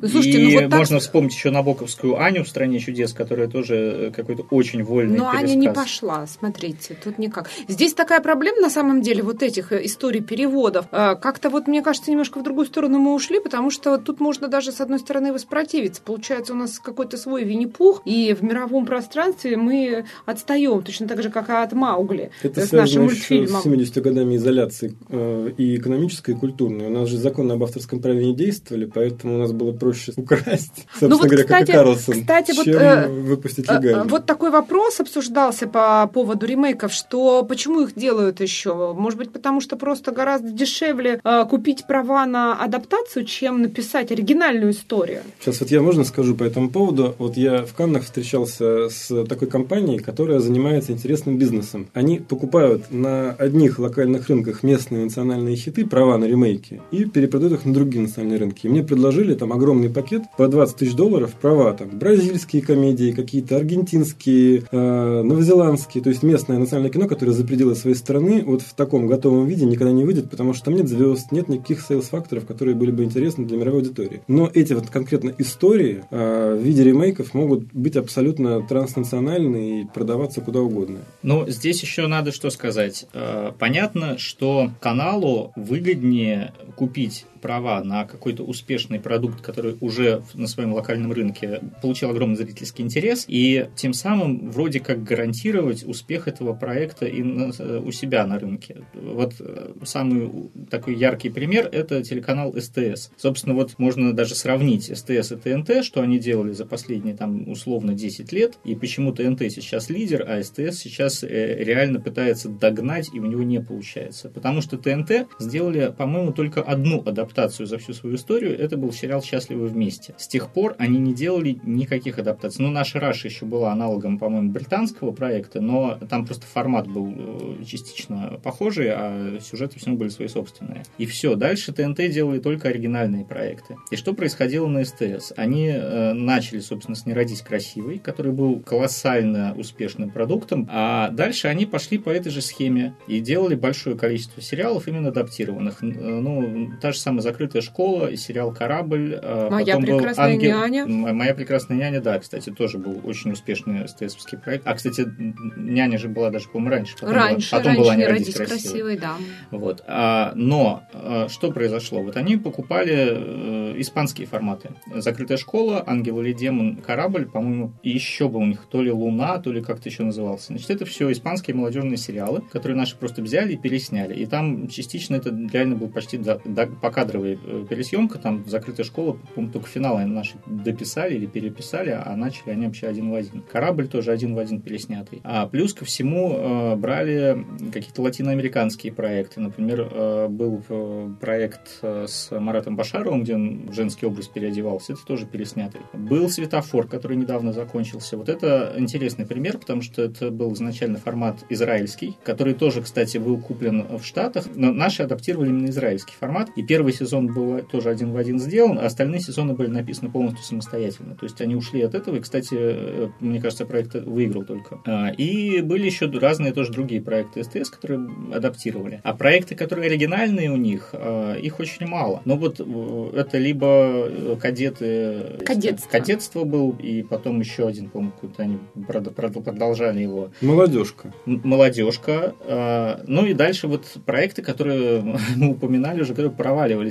Слушайте, и ну вот так... можно вспомнить еще Набоковскую Аню в «Стране чудес», которая тоже какой-то очень вольный Но пересказ. Аня не пошла, смотрите, тут никак. Здесь такая проблема, на самом деле, вот этих э, историй переводов. Э, как-то вот, мне кажется, немножко в другую сторону мы ушли ушли, потому что тут можно даже, с одной стороны, воспротивиться. Получается, у нас какой-то свой Винни-Пух, и в мировом пространстве мы отстаем, точно так же, как и от Маугли. Это с нашим мультфильмом. с 70 годами изоляции э, и экономической, и культурной. У нас же законы об авторском праве не действовали, поэтому у нас было проще украсть, собственно ну, вот, говоря, кстати, как и Карлсон, кстати, чем вот, э, выпустить легально. Э, вот такой вопрос обсуждался по поводу ремейков, что почему их делают еще? Может быть, потому что просто гораздо дешевле э, купить права на адаптацию, массу, чем написать оригинальную историю. Сейчас вот я можно скажу по этому поводу. Вот я в Каннах встречался с такой компанией, которая занимается интересным бизнесом. Они покупают на одних локальных рынках местные национальные хиты, права на ремейки, и перепродают их на другие национальные рынки. И мне предложили там огромный пакет по 20 тысяч долларов права, там бразильские комедии, какие-то аргентинские, э, новозеландские, то есть местное национальное кино, которое за пределы своей страны вот в таком готовом виде никогда не выйдет, потому что там нет звезд, нет никаких сейлс-факторов, которые были бы интересны для мировой аудитории. Но эти вот конкретно истории э, в виде ремейков могут быть абсолютно транснациональны и продаваться куда угодно. Ну, здесь еще надо что сказать. Э, понятно, что каналу выгоднее купить права на какой-то успешный продукт, который уже на своем локальном рынке получил огромный зрительский интерес, и тем самым вроде как гарантировать успех этого проекта и на, у себя на рынке. Вот э, самый такой яркий пример – это телеканал СТС. СТС. Собственно, вот можно даже сравнить СТС и ТНТ, что они делали за последние там условно 10 лет, и почему ТНТ сейчас лидер, а СТС сейчас э, реально пытается догнать, и у него не получается. Потому что ТНТ сделали, по-моему, только одну адаптацию за всю свою историю, это был сериал «Счастливы вместе». С тех пор они не делали никаких адаптаций. Ну, наша Раша еще была аналогом, по-моему, британского проекта, но там просто формат был э, частично похожий, а сюжеты все были свои собственные. И все. Дальше ТНТ делали только оригинальные проекты. И что происходило на СТС? Они э, начали, собственно, с «Не родись красивой», который был колоссально успешным продуктом, а дальше они пошли по этой же схеме и делали большое количество сериалов именно адаптированных. Э, ну, та же самая «Закрытая школа», сериал «Корабль». Э, Моя прекрасная Ангел... няня. Моя прекрасная няня, да, кстати, тоже был очень успешный СТСовский проект. А, кстати, няня же была даже, по-моему, раньше. Потом раньше, была, потом раньше была «Не родись красивой». красивой да. Вот. А, но а, что произошло? Вот они покупали э, испанские форматы. «Закрытая школа», «Ангел или демон», «Корабль», по-моему, и еще был у них то ли «Луна», то ли как-то еще назывался. Значит, это все испанские молодежные сериалы, которые наши просто взяли и пересняли. И там частично это реально был почти до, до, покадровая э, пересъемка. Там «Закрытая школа», по-моему, только финал наши дописали или переписали, а начали они вообще один в один. «Корабль» тоже один в один переснятый. А плюс ко всему э, брали какие-то латиноамериканские проекты. Например, э, был э, проект э, с Маратом Башаровым, где он женский образ переодевался. Это тоже переснятый. Был «Светофор», который недавно закончился. Вот это интересный пример, потому что это был изначально формат израильский, который тоже, кстати, был куплен в Штатах, но наши адаптировали именно израильский формат. И первый сезон был тоже один в один сделан, а остальные сезоны были написаны полностью самостоятельно. То есть они ушли от этого, и, кстати, мне кажется, проект выиграл только. А, и были еще разные тоже другие проекты СТС, которые адаптировали. А проекты, которые оригинальные у них, а, их очень мало. Но вот э, это либо э, кадеты... Кадетство. Кадетство был, и потом еще один, по-моему, какой-то они продолжали его. Молодежка. Молодежка. А, ну и дальше вот проекты, которые мы упоминали уже, которые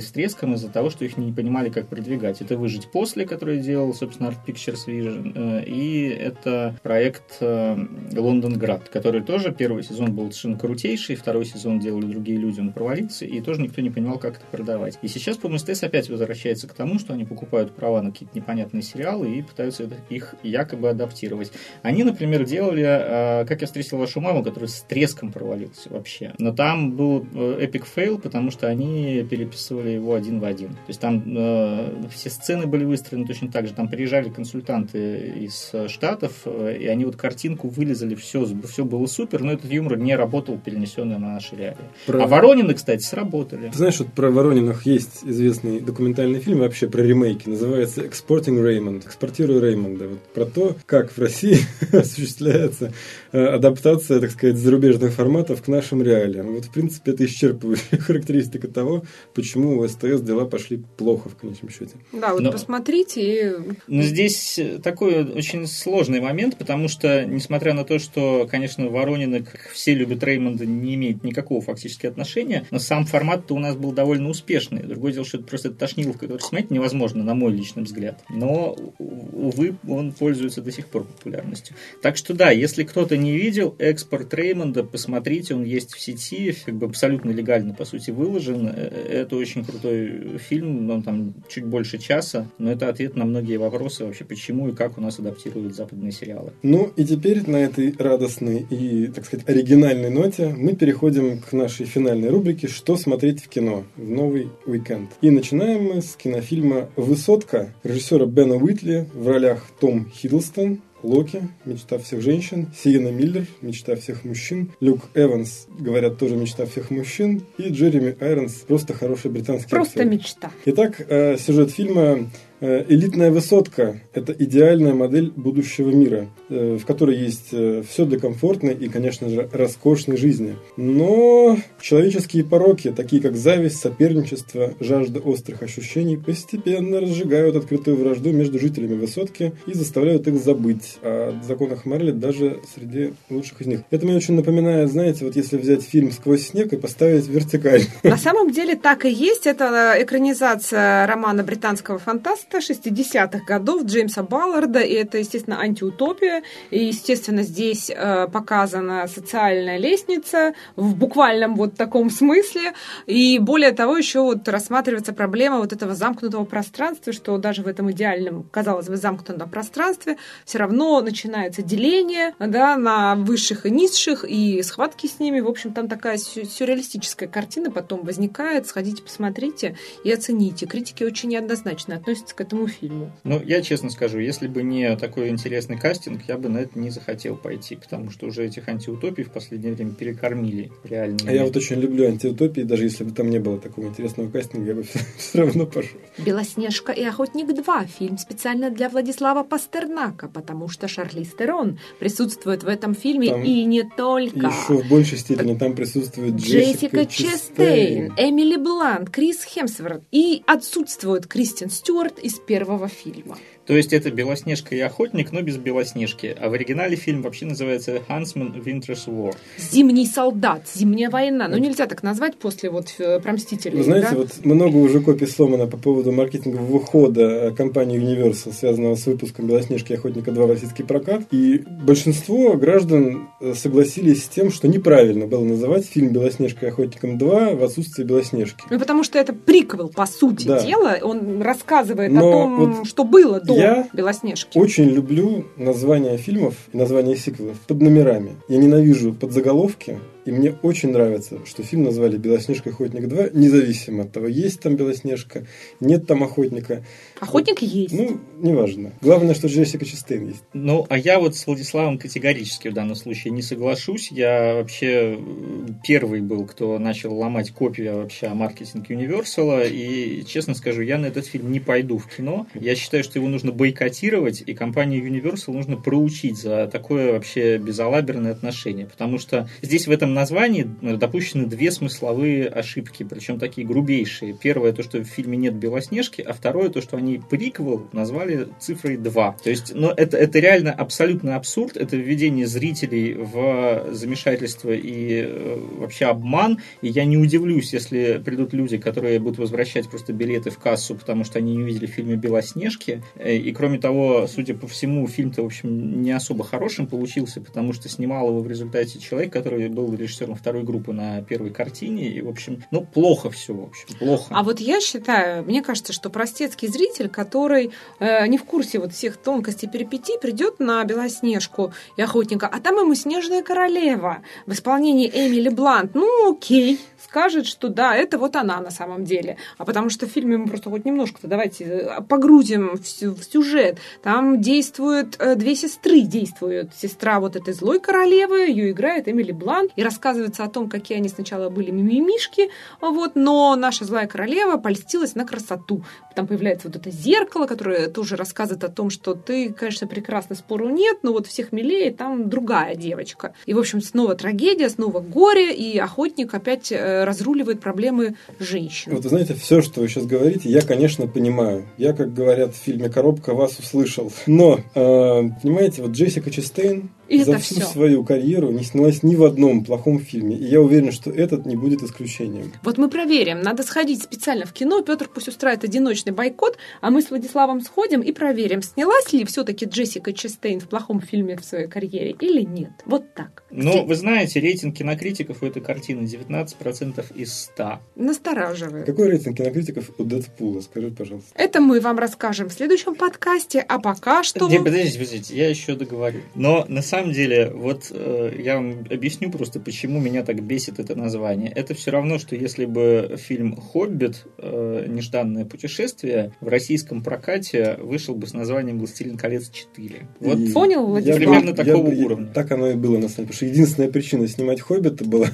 с треском из-за того, что их не понимали, как продвигать. Это «Выжить после», который делал, собственно, Art Pictures Vision, э, и это проект «Лондонград», который тоже первый сезон был совершенно крутейший, второй сезон делали другие люди, он провалился, и тоже никто не понимал, как это продавать. И сейчас, по-моему, СТС опять возвращается к тому, что они покупают права на какие-то непонятные сериалы и пытаются их якобы адаптировать. Они, например, делали а, «Как я встретил вашу маму», который с треском провалился вообще. Но там был эпик фейл, потому что они переписывали его один в один. То есть там э, все сцены были выстроены точно так же. Там приезжали консультанты из Штатов, э, и они вот картинку вылизали, все, все было супер, но этот юмор не работал, перенесенный на наши реалии. Про... А Воронины, кстати, сработали. Ты знаешь, вот про Ворониных есть известный документальный фильм вообще про ремейки, называется «Exporting Raymond», «Экспортирую Реймонда». Вот про то, как в России осуществляется э, адаптация, так сказать, зарубежных форматов к нашим реалиям. Вот, в принципе, это исчерпывающая характеристика того, почему у СТС дела пошли плохо в конечном счете. Да, вот Но... посмотрите. И... Но здесь такой очень сложный момент, потому что, несмотря на то, что, конечно, Воронины, как все любят Реймонда, не имеет никакого фактически отношения, но сам формат-то у нас был довольно успешный. Другое дело, что это просто тошниловка, которую смотреть невозможно, на мой личный взгляд. Но, увы, он пользуется до сих пор популярностью. Так что да, если кто-то не видел экспорт Реймонда, посмотрите, он есть в сети, как бы абсолютно легально, по сути, выложен. Э, это очень крутой фильм, он там чуть больше часа, но это ответ на многие вопросы вообще, почему и как у нас адаптируют западные сериалы. Ну и теперь на этой радостной и, так сказать, оригинальной ноте мы переходим к нашей финальной рубрике «Что смотреть в кино в новый уикенд». И начинаем мы с кинофильма «Высотка» режиссера Бена Уитли в ролях Том Хиддлстон, Локи, мечта всех женщин, Сиена Миллер, мечта всех мужчин, Люк Эванс, говорят, тоже мечта всех мужчин, и Джереми Айронс, просто хороший британский Просто актер. мечта. Итак, э, сюжет фильма элитная высотка – это идеальная модель будущего мира, э, в которой есть э, все для комфортной и, конечно же, роскошной жизни. Но человеческие пороки, такие как зависть, соперничество, жажда острых ощущений, постепенно разжигают открытую вражду между жителями высотки и заставляют их забыть о законах Марли даже среди лучших из них. Это мне очень напоминает, знаете, вот если взять фильм «Сквозь снег» и поставить вертикаль. На самом деле так и есть. Это экранизация романа британского фантаста 90 60-х годов Джеймса Балларда, и это, естественно, антиутопия, и, естественно, здесь э, показана социальная лестница в буквальном вот таком смысле, и более того, еще вот рассматривается проблема вот этого замкнутого пространства, что даже в этом идеальном, казалось бы, замкнутом пространстве все равно начинается деление да, на высших и низших, и схватки с ними. В общем, там такая сюрреалистическая картина потом возникает. Сходите, посмотрите и оцените. Критики очень неоднозначно относятся к этому фильму. Ну, я честно скажу, если бы не такой интересный кастинг, я бы на это не захотел пойти, потому что уже этих антиутопий в последнее время перекормили реально. А я вот очень люблю антиутопии, даже если бы там не было такого интересного кастинга, я бы все, равно пошел. «Белоснежка и охотник 2» – фильм специально для Владислава Пастернака, потому что Шарли Стерон присутствует в этом фильме там и не только. Еще в большей степени там присутствует Джессика, Джессика Честейн, Эмили Блант, Крис Хемсворт и отсутствует Кристин Стюарт из первого фильма. То есть это Белоснежка и охотник, но без Белоснежки. А в оригинале фильм вообще называется Huntsman Winter's War. Зимний солдат, зимняя война. Ну нельзя так назвать после вот э, про Мстителей. Вы знаете, да? вот много уже копий сломано по поводу маркетингового выхода компании Universal, связанного с выпуском Белоснежки и охотника 2 в российский прокат. И большинство граждан э, согласились с тем, что неправильно было называть фильм Белоснежка и охотником 2 в отсутствии Белоснежки. Ну потому что это приквел, по сути Да. дела. Он рассказывает Но о том, вот что было до я Белоснежки. Очень люблю названия фильмов и названия сиквелов под номерами. Я ненавижу подзаголовки, и мне очень нравится, что фильм назвали «Белоснежка охотник 2», независимо от того, есть там Белоснежка, нет там охотника. Охотник есть. Ну, неважно. Главное, что Джессика Честейн есть. Ну, а я вот с Владиславом категорически в данном случае не соглашусь. Я вообще э, первый был, кто начал ломать копию вообще о маркетинге Universal. И, честно скажу, я на этот фильм не пойду в кино. Я считаю, что его нужно бойкотировать, и компанию Universal нужно проучить за такое вообще безалаберное отношение. Потому что здесь в этом названии э, допущены две смысловые ошибки, причем такие грубейшие. Первое, то, что в фильме нет Белоснежки, а второе, то, что они приквел назвали цифрой 2. То есть, ну, это, это реально абсолютный абсурд, это введение зрителей в замешательство и э, вообще обман, и я не удивлюсь, если придут люди, которые будут возвращать просто билеты в кассу, потому что они не увидели в фильме «Белоснежки», Э, и кроме того, судя по всему, фильм-то, в общем, не особо хорошим получился, потому что снимал его в результате человек, который был режиссером второй группы на первой картине, и, в общем, ну, плохо все, в общем, плохо. А вот я считаю, мне кажется, что простецкий зритель, который э, не в курсе вот всех тонкостей перипетий, придет на Белоснежку и охотника, а там ему Снежная королева в исполнении Эмили Блант. Ну, окей, скажет, что да, это вот она на самом деле. А потому что в фильме мы просто хоть немножко-то давайте э, погрузим в, в сюжет. Там действуют э, две сестры, действуют. Сестра вот этой злой королевы, ее играет Эмили Блант, и рассказывается о том, какие они сначала были мимимишки, вот, но наша злая королева польстилась на красоту. Там появляется вот это зеркало, которое тоже рассказывает о том, что ты, конечно, прекрасно, спору нет, но вот всех милее там другая девочка. И, в общем, снова трагедия, снова горе, и охотник опять э, разруливает проблемы женщин. Вот, вы знаете, все, что вы сейчас говорите, я, конечно, понимаю. Я, как говорят в фильме «Коробка», вас услышал. Но, э, понимаете, вот Джессика Честейн И за это всю всё. свою карьеру не снялась ни в одном плохом фильме. И я уверен, что этот не будет исключением. Вот мы проверим. Надо сходить специально в кино. Петр пусть устраивает одиночный бойкот, а мы с Владиславом сходим и проверим, снялась ли все-таки Джессика Честейн в плохом фильме в своей карьере или нет. Вот так. Ну, вы знаете, рейтинг кинокритиков у этой картины 19% из 100. Настораживает. Какой рейтинг кинокритиков у Дэдпула? Скажи, пожалуйста. Это мы вам расскажем в следующем подкасте, а пока что... Не, подождите, подождите, я еще договорю. Но на самом деле, вот э, я вам объясню просто, почему меня так бесит это название. Это все равно, что если бы фильм «Хоббит. э, нежданное путешествие» в российском прокате вышел бы с названием «Властелин колец 4». Вот И Понял, я Владислав? Примерно я такого бы- уровня. Так оно и было, на самом деле. Потому что единственная причина снимать «Хоббита» была...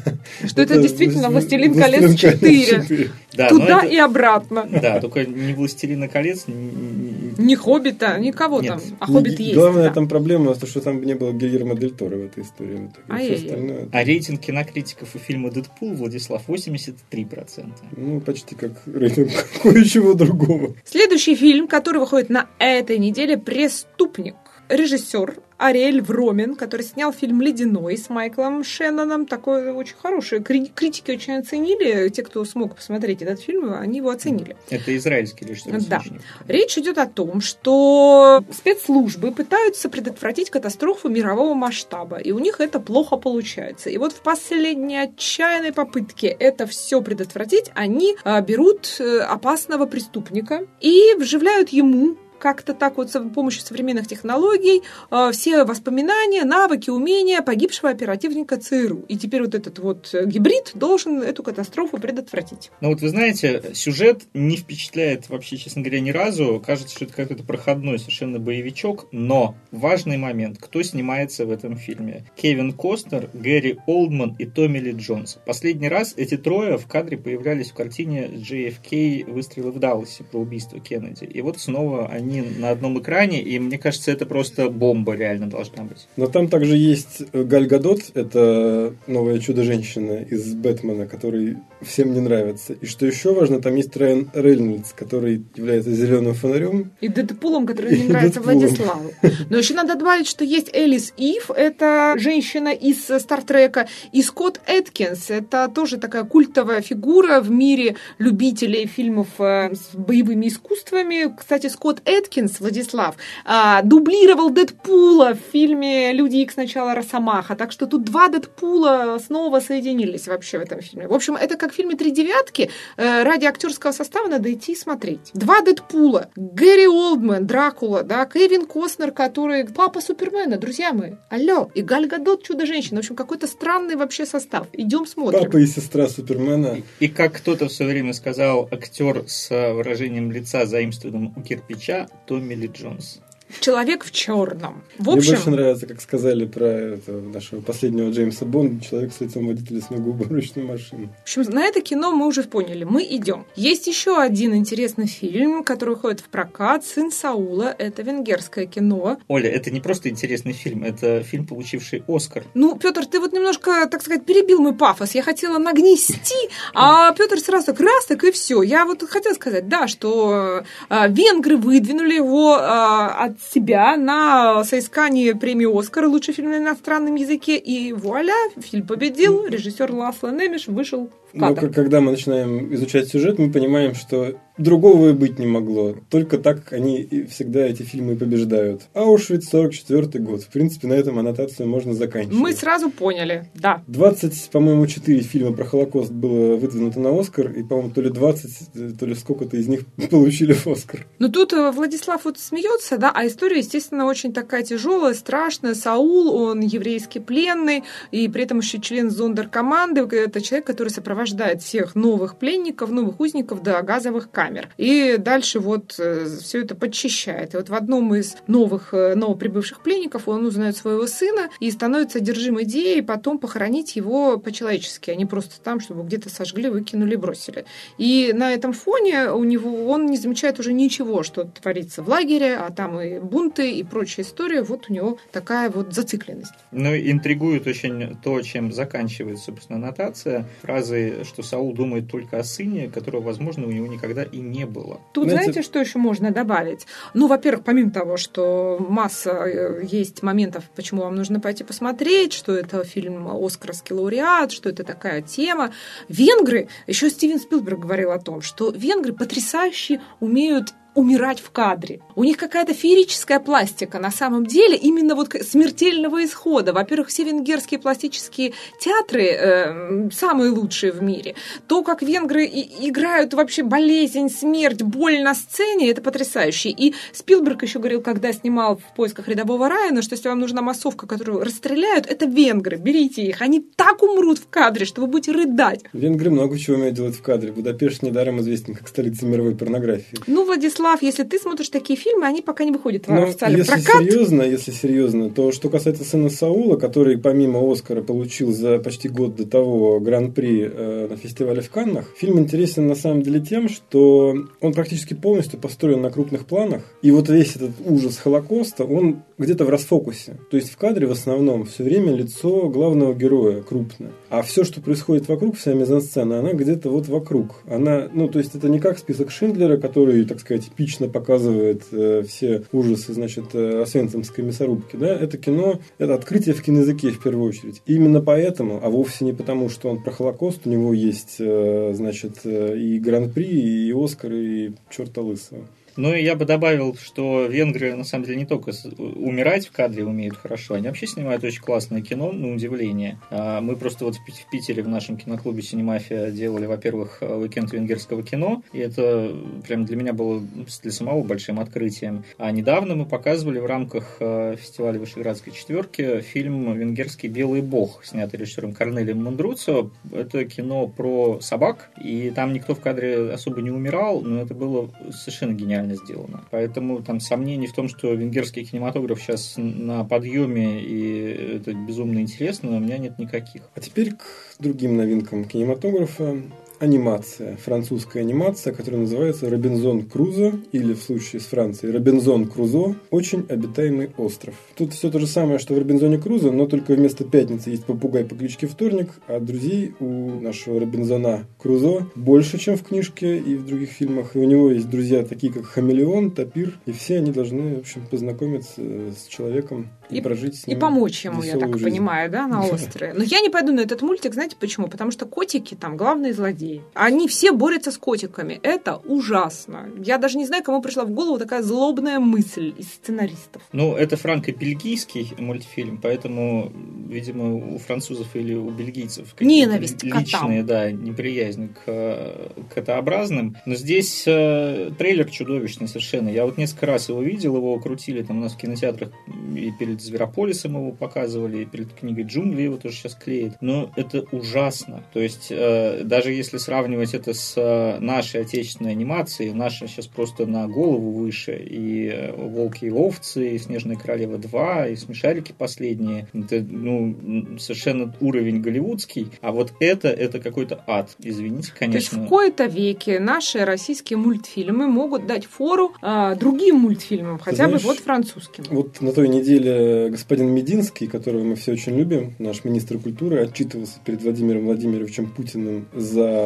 Что это действительно «Властелин колец «Властелин 4». 4». да, но Туда это- и обратно. Да, только не «Властелина колец», Ни Хоббита, никого Нет. там. А Хоббит есть. Главная там проблема, то, что там не было Гильермо Дель Торо в этой истории. в итоге. Всё Ай-яй-яй. остальное- А рейтинг кинокритиков у фильма «Дэдпул» Владислав 83%. Ну, почти как рейтинг кое-чего другого. Следующий фильм, который выходит на этой неделе, «Преступник». Режиссер Ариэль Вромен, который снял фильм «Ледяной» с Майклом Шенноном. Такой очень хороший. Критики очень оценили. Те, кто смог посмотреть этот фильм, они его оценили. Это израильский режиссер. Да. Речь идет о том, что спецслужбы пытаются предотвратить катастрофу мирового масштаба, и у них это плохо получается. И вот в последней отчаянной попытке это все предотвратить, они а, берут э, опасного преступника и вживляют ему как-то так вот с помощью современных технологий э, все воспоминания, навыки, умения погибшего оперативника ЦРУ. И теперь вот этот вот э, гибрид должен эту катастрофу предотвратить. Ну вот вы знаете, сюжет не впечатляет вообще, честно говоря, ни разу. Кажется, что это какой-то проходной совершенно боевичок. Но важный момент, кто снимается в этом фильме? Кевин Костнер, Гэри Олдман и Томми Ли Джонс. Последний раз эти трое в кадре появлялись в картине JFK «Выстрелы в Далласе» про убийство Кеннеди. И вот снова они они на одном экране, и мне кажется, это просто бомба реально должна быть. Но там также есть Галь Гадот, это новое чудо-женщина из Бэтмена, который всем не нравится. И что еще важно, там есть Райан Рейнольдс, который является зеленым фонарем. И Дэдпулом, который не нравится Владиславу. Но еще надо добавить, что есть Элис Ив, это женщина из Стартрека, и Скотт Эткинс, это тоже такая культовая фигура в мире любителей фильмов э, с боевыми искусствами. Кстати, Скотт Эткинс, Владислав, а, дублировал Дэдпула в фильме «Люди Икс. Начало Росомаха». Так что тут два Дэдпула снова соединились вообще в этом фильме. В общем, это как в фильме «Три девятки». Э, ради актерского состава надо идти и смотреть. Два Дэдпула. Гэри Олдман, Дракула, да, Кевин Костнер, который папа Супермена, друзья мои. Алло. И Галь Гадот, Чудо-женщина. В общем, какой-то странный вообще состав. Идем смотрим. Папа и сестра Супермена. И, и как кто-то в свое время сказал, актер с выражением лица, заимствованным у кирпича, Томми Ли Джонс. Человек в черном. В общем... Мне больше нравится, как сказали про это, нашего последнего Джеймса Бонда, человек с лицом водителя снегоуборочной машины. В общем, на это кино мы уже поняли, мы идем. Есть еще один интересный фильм, который уходит в прокат «Сын Саула». Это венгерское кино. Оля, это не просто интересный фильм, это фильм, получивший Оскар. Ну, Петр, ты вот немножко, так сказать, перебил мой пафос. Я хотела нагнести, а Петр сразу так раз, так и все. Я вот хотела сказать, да, что а, венгры выдвинули его а, от себя на соискании премии «Оскар» лучший фильм на иностранном языке, и вуаля, фильм победил, режиссер Ласло Немеш вышел в кадр. Но когда мы начинаем изучать сюжет, мы понимаем, что Другого и быть не могло. Только так они всегда эти фильмы побеждают. Аушвиц 44 год. В принципе, на этом аннотацию можно заканчивать. Мы сразу поняли, да. 20, по-моему, 4 фильма про Холокост было выдвинуто на Оскар, и, по-моему, то ли 20, то ли сколько-то из них получили Оскар. Ну, тут э, Владислав вот смеется, да, а история, естественно, очень такая тяжелая, страшная. Саул, он еврейский пленный, и при этом еще член зондеркоманды. Это человек, который сопровождает всех новых пленников, новых узников до газовых камер камер. И дальше вот э, все это подчищает. И вот в одном из новых, э, новоприбывших пленников он узнает своего сына и становится одержим идеей потом похоронить его по-человечески, а не просто там, чтобы где-то сожгли, выкинули, бросили. И на этом фоне у него он не замечает уже ничего, что творится в лагере, а там и бунты, и прочая история. Вот у него такая вот зацикленность. Ну, интригует очень то, чем заканчивается, собственно, нотация фразой, что Саул думает только о сыне, которого, возможно, у него никогда и не было. Тут Знаете, знаете, что еще можно добавить? Ну, во-первых, помимо того, что масса э, есть моментов, почему вам нужно пойти посмотреть, что это фильм «Оскарский лауреат», что это такая тема. Венгры, еще Стивен Спилберг говорил о том, что венгры потрясающе умеют умирать в кадре. У них какая-то феерическая пластика на самом деле, именно вот смертельного исхода. Во-первых, все венгерские пластические театры э, самые лучшие в мире. То, как венгры и, играют вообще болезнь, смерть, боль на сцене, это потрясающе. И Спилберг еще говорил, когда снимал в поисках рядового Райана, что если вам нужна массовка, которую расстреляют, это венгры, берите их. Они так умрут в кадре, что вы будете рыдать. Венгры много чего умеют делать в кадре. Будапешт недаром известен как столица мировой порнографии. Ну, Владислав Слав, если ты смотришь такие фильмы, они пока не выходят в Но официальный если прокат. Серьезно, если серьезно, то что касается сына Саула, который помимо Оскара получил за почти год до того гран-при э, на фестивале в Каннах, фильм интересен на самом деле тем, что он практически полностью построен на крупных планах. И вот весь этот ужас Холокоста, он где-то в расфокусе. То есть в кадре в основном все время лицо главного героя крупно. А все, что происходит вокруг, вся мизансцена, она где-то вот вокруг. Она, ну, то есть это не как список Шиндлера, который, так сказать, эпично показывает э, все ужасы, значит, э, Освенцимской мясорубки, да, это кино, это открытие в киноязыке в первую очередь. И именно поэтому, а вовсе не потому, что он про Холокост, у него есть, э, значит, э, и Гран-при, и Оскар, и черта лысого. Ну и я бы добавил, что венгры на самом деле не только умирать в кадре умеют хорошо, они вообще снимают очень классное кино, на удивление. А мы просто вот в Питере в нашем киноклубе Синемафия делали, во-первых, уикенд венгерского кино, и это прям для меня было для самого большим открытием. А недавно мы показывали в рамках э, фестиваля Вышеградской четверки фильм «Венгерский белый бог», снятый режиссером Корнелием Мандруцо. Это кино про собак, и там никто в кадре особо не умирал, но это было совершенно гениально гениально сделано. Поэтому там сомнений в том, что венгерский кинематограф сейчас на подъеме и это безумно интересно, у меня нет никаких. А теперь к другим новинкам кинематографа анимация, французская анимация, которая называется «Робинзон Крузо» или в случае с Францией «Робинзон Крузо. Очень обитаемый остров». Тут все то же самое, что в «Робинзоне Крузо», но только вместо пятницы есть попугай по кличке Вторник, а друзей у нашего Робинзона Крузо больше, чем в книжке и в других фильмах. И у него есть друзья такие, как Хамелеон, Тапир, и все они должны, в общем, познакомиться с человеком и, и прожить с ним И помочь ему, я так жизнь. понимаю, да, на острове. Но я не пойду на этот мультик, знаете почему? Потому что котики там главные злодеи злодеи. Они все борются с котиками. Это ужасно. Я даже не знаю, кому пришла в голову такая злобная мысль из сценаристов. Ну, это франко-бельгийский мультфильм, поэтому, видимо, у французов или у бельгийцев ненависть к личные, котам. да, неприязнь к котообразным. Но здесь э, трейлер чудовищный совершенно. Я вот несколько раз его видел, его крутили там у нас в кинотеатрах и перед Зверополисом его показывали, и перед книгой Джунгли его тоже сейчас клеит. Но это ужасно. То есть, э, даже если сравнивать это с э, нашей отечественной анимацией, наша сейчас просто на голову выше. И э, «Волки и овцы», и «Снежная королева 2», и «Смешарики» последние. Это, ну, совершенно уровень голливудский. А вот это, это какой-то ад. Извините, конечно. То есть в кои-то веке наши российские мультфильмы могут дать фору а, другим мультфильмам, хотя Знаешь, бы вот французским. Вот на той неделе господин Мединский, которого мы все очень любим, наш министр культуры, отчитывался перед Владимиром Владимировичем Путиным за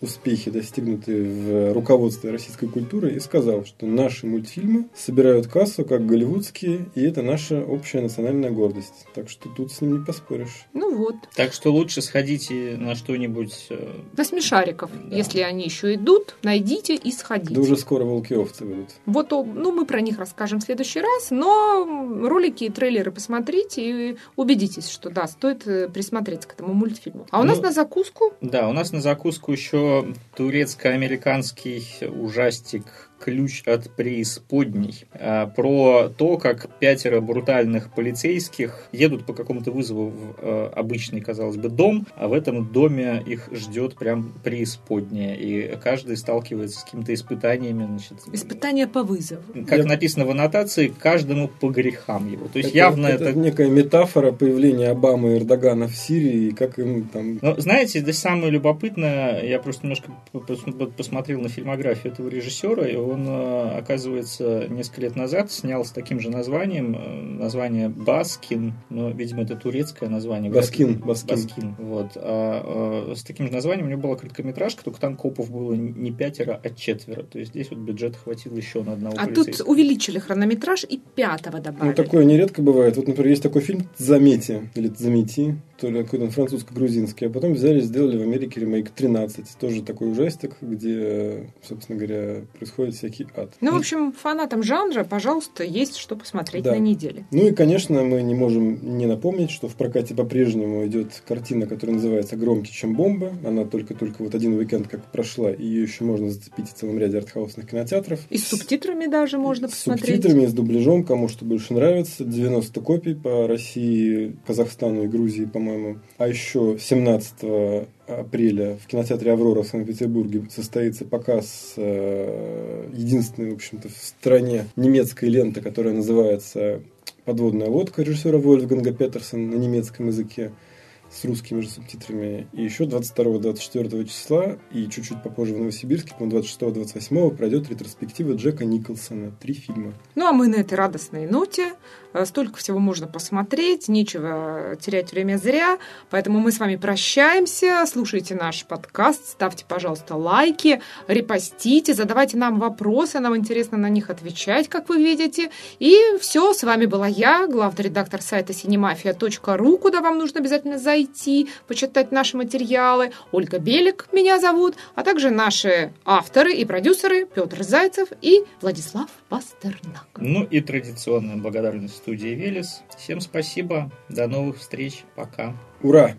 успехи, достигнутые в руководстве российской культуры, и сказал, что наши мультфильмы собирают кассу, как голливудские, и это наша общая национальная гордость. Так что тут с ним не поспоришь. Ну вот. Так что лучше сходите на что-нибудь... Э, на смешариков. Да. Если они еще идут, найдите и сходите. Да уже скоро волки-овцы будут. Вот, ну, мы про них расскажем в следующий раз, но ролики и трейлеры посмотрите и убедитесь, что да, стоит э, присмотреться к этому мультфильму. А у ну, нас на закуску? Да, у нас на закуску еще турецко-американский ужастик ключ от преисподней. А, про то, как пятеро брутальных полицейских едут по какому-то вызову в э, обычный, казалось бы, дом, а в этом доме их ждет прям преисподняя. И каждый сталкивается с какими-то испытаниями. Значит, Испытания по вызову. Как Я... написано в аннотации, каждому по грехам его. То есть это, явно это... Это некая метафора появления Обамы и Эрдогана в Сирии, и как им там... Но, знаете, здесь самое любопытное, я просто немножко посмотрел на фильмографию этого режиссера, и он, э, оказывается, несколько лет назад снял с таким же названием, э, название Баскин, но, видимо, это турецкое название. Баскин. Баскин. Баскин вот. А, а, с таким же названием у него была короткометражка, только там копов было не пятеро, а четверо. То есть здесь вот бюджет хватило еще на одного А тут увеличили хронометраж и пятого добавили. Ну, такое нередко бывает. Вот, например, есть такой фильм «Замети» или «Замети», то ли какой-то французско-грузинский, а потом взяли и сделали в Америке ремейк 13. Тоже такой ужастик, где, собственно говоря, происходит всякий ад. Ну, в общем, фанатам жанра, пожалуйста, есть что посмотреть да. на неделе. Ну и, конечно, мы не можем не напомнить, что в прокате по-прежнему идет картина, которая называется «Громкий, чем бомба». Она только-только вот один уикенд как прошла, и ее еще можно зацепить в целом ряде артхаусных кинотеатров. И с субтитрами даже можно посмотреть. С субтитрами, с дубляжом, кому что больше нравится. 90 копий по России, Казахстану и Грузии, по-моему. А еще 17 апреля в кинотеатре «Аврора» в Санкт-Петербурге состоится показ э, единственной, в общем-то, в стране немецкой ленты, которая называется «Подводная лодка» режиссера Вольфганга Петерсона на немецком языке. с русскими же субтитрами. И еще 22-24 числа и чуть-чуть попозже в Новосибирске, по 26-28 пройдет ретроспектива Джека Николсона. Три фильма. Ну, а мы на этой радостной ноте. Э, столько всего можно посмотреть, нечего терять время зря. Поэтому мы с вами прощаемся. Слушайте наш подкаст, ставьте, пожалуйста, лайки, репостите, задавайте нам вопросы, нам интересно на них отвечать, как вы видите. И все, с вами была я, главный редактор сайта cinemafia.ru, куда вам нужно обязательно зайти зайти, почитать наши материалы. Ольга Белик меня зовут, а также наши авторы и продюсеры Петр Зайцев и Владислав Пастернак. Ну и традиционная благодарность студии «Велес». Всем спасибо, до новых встреч, пока. Ура!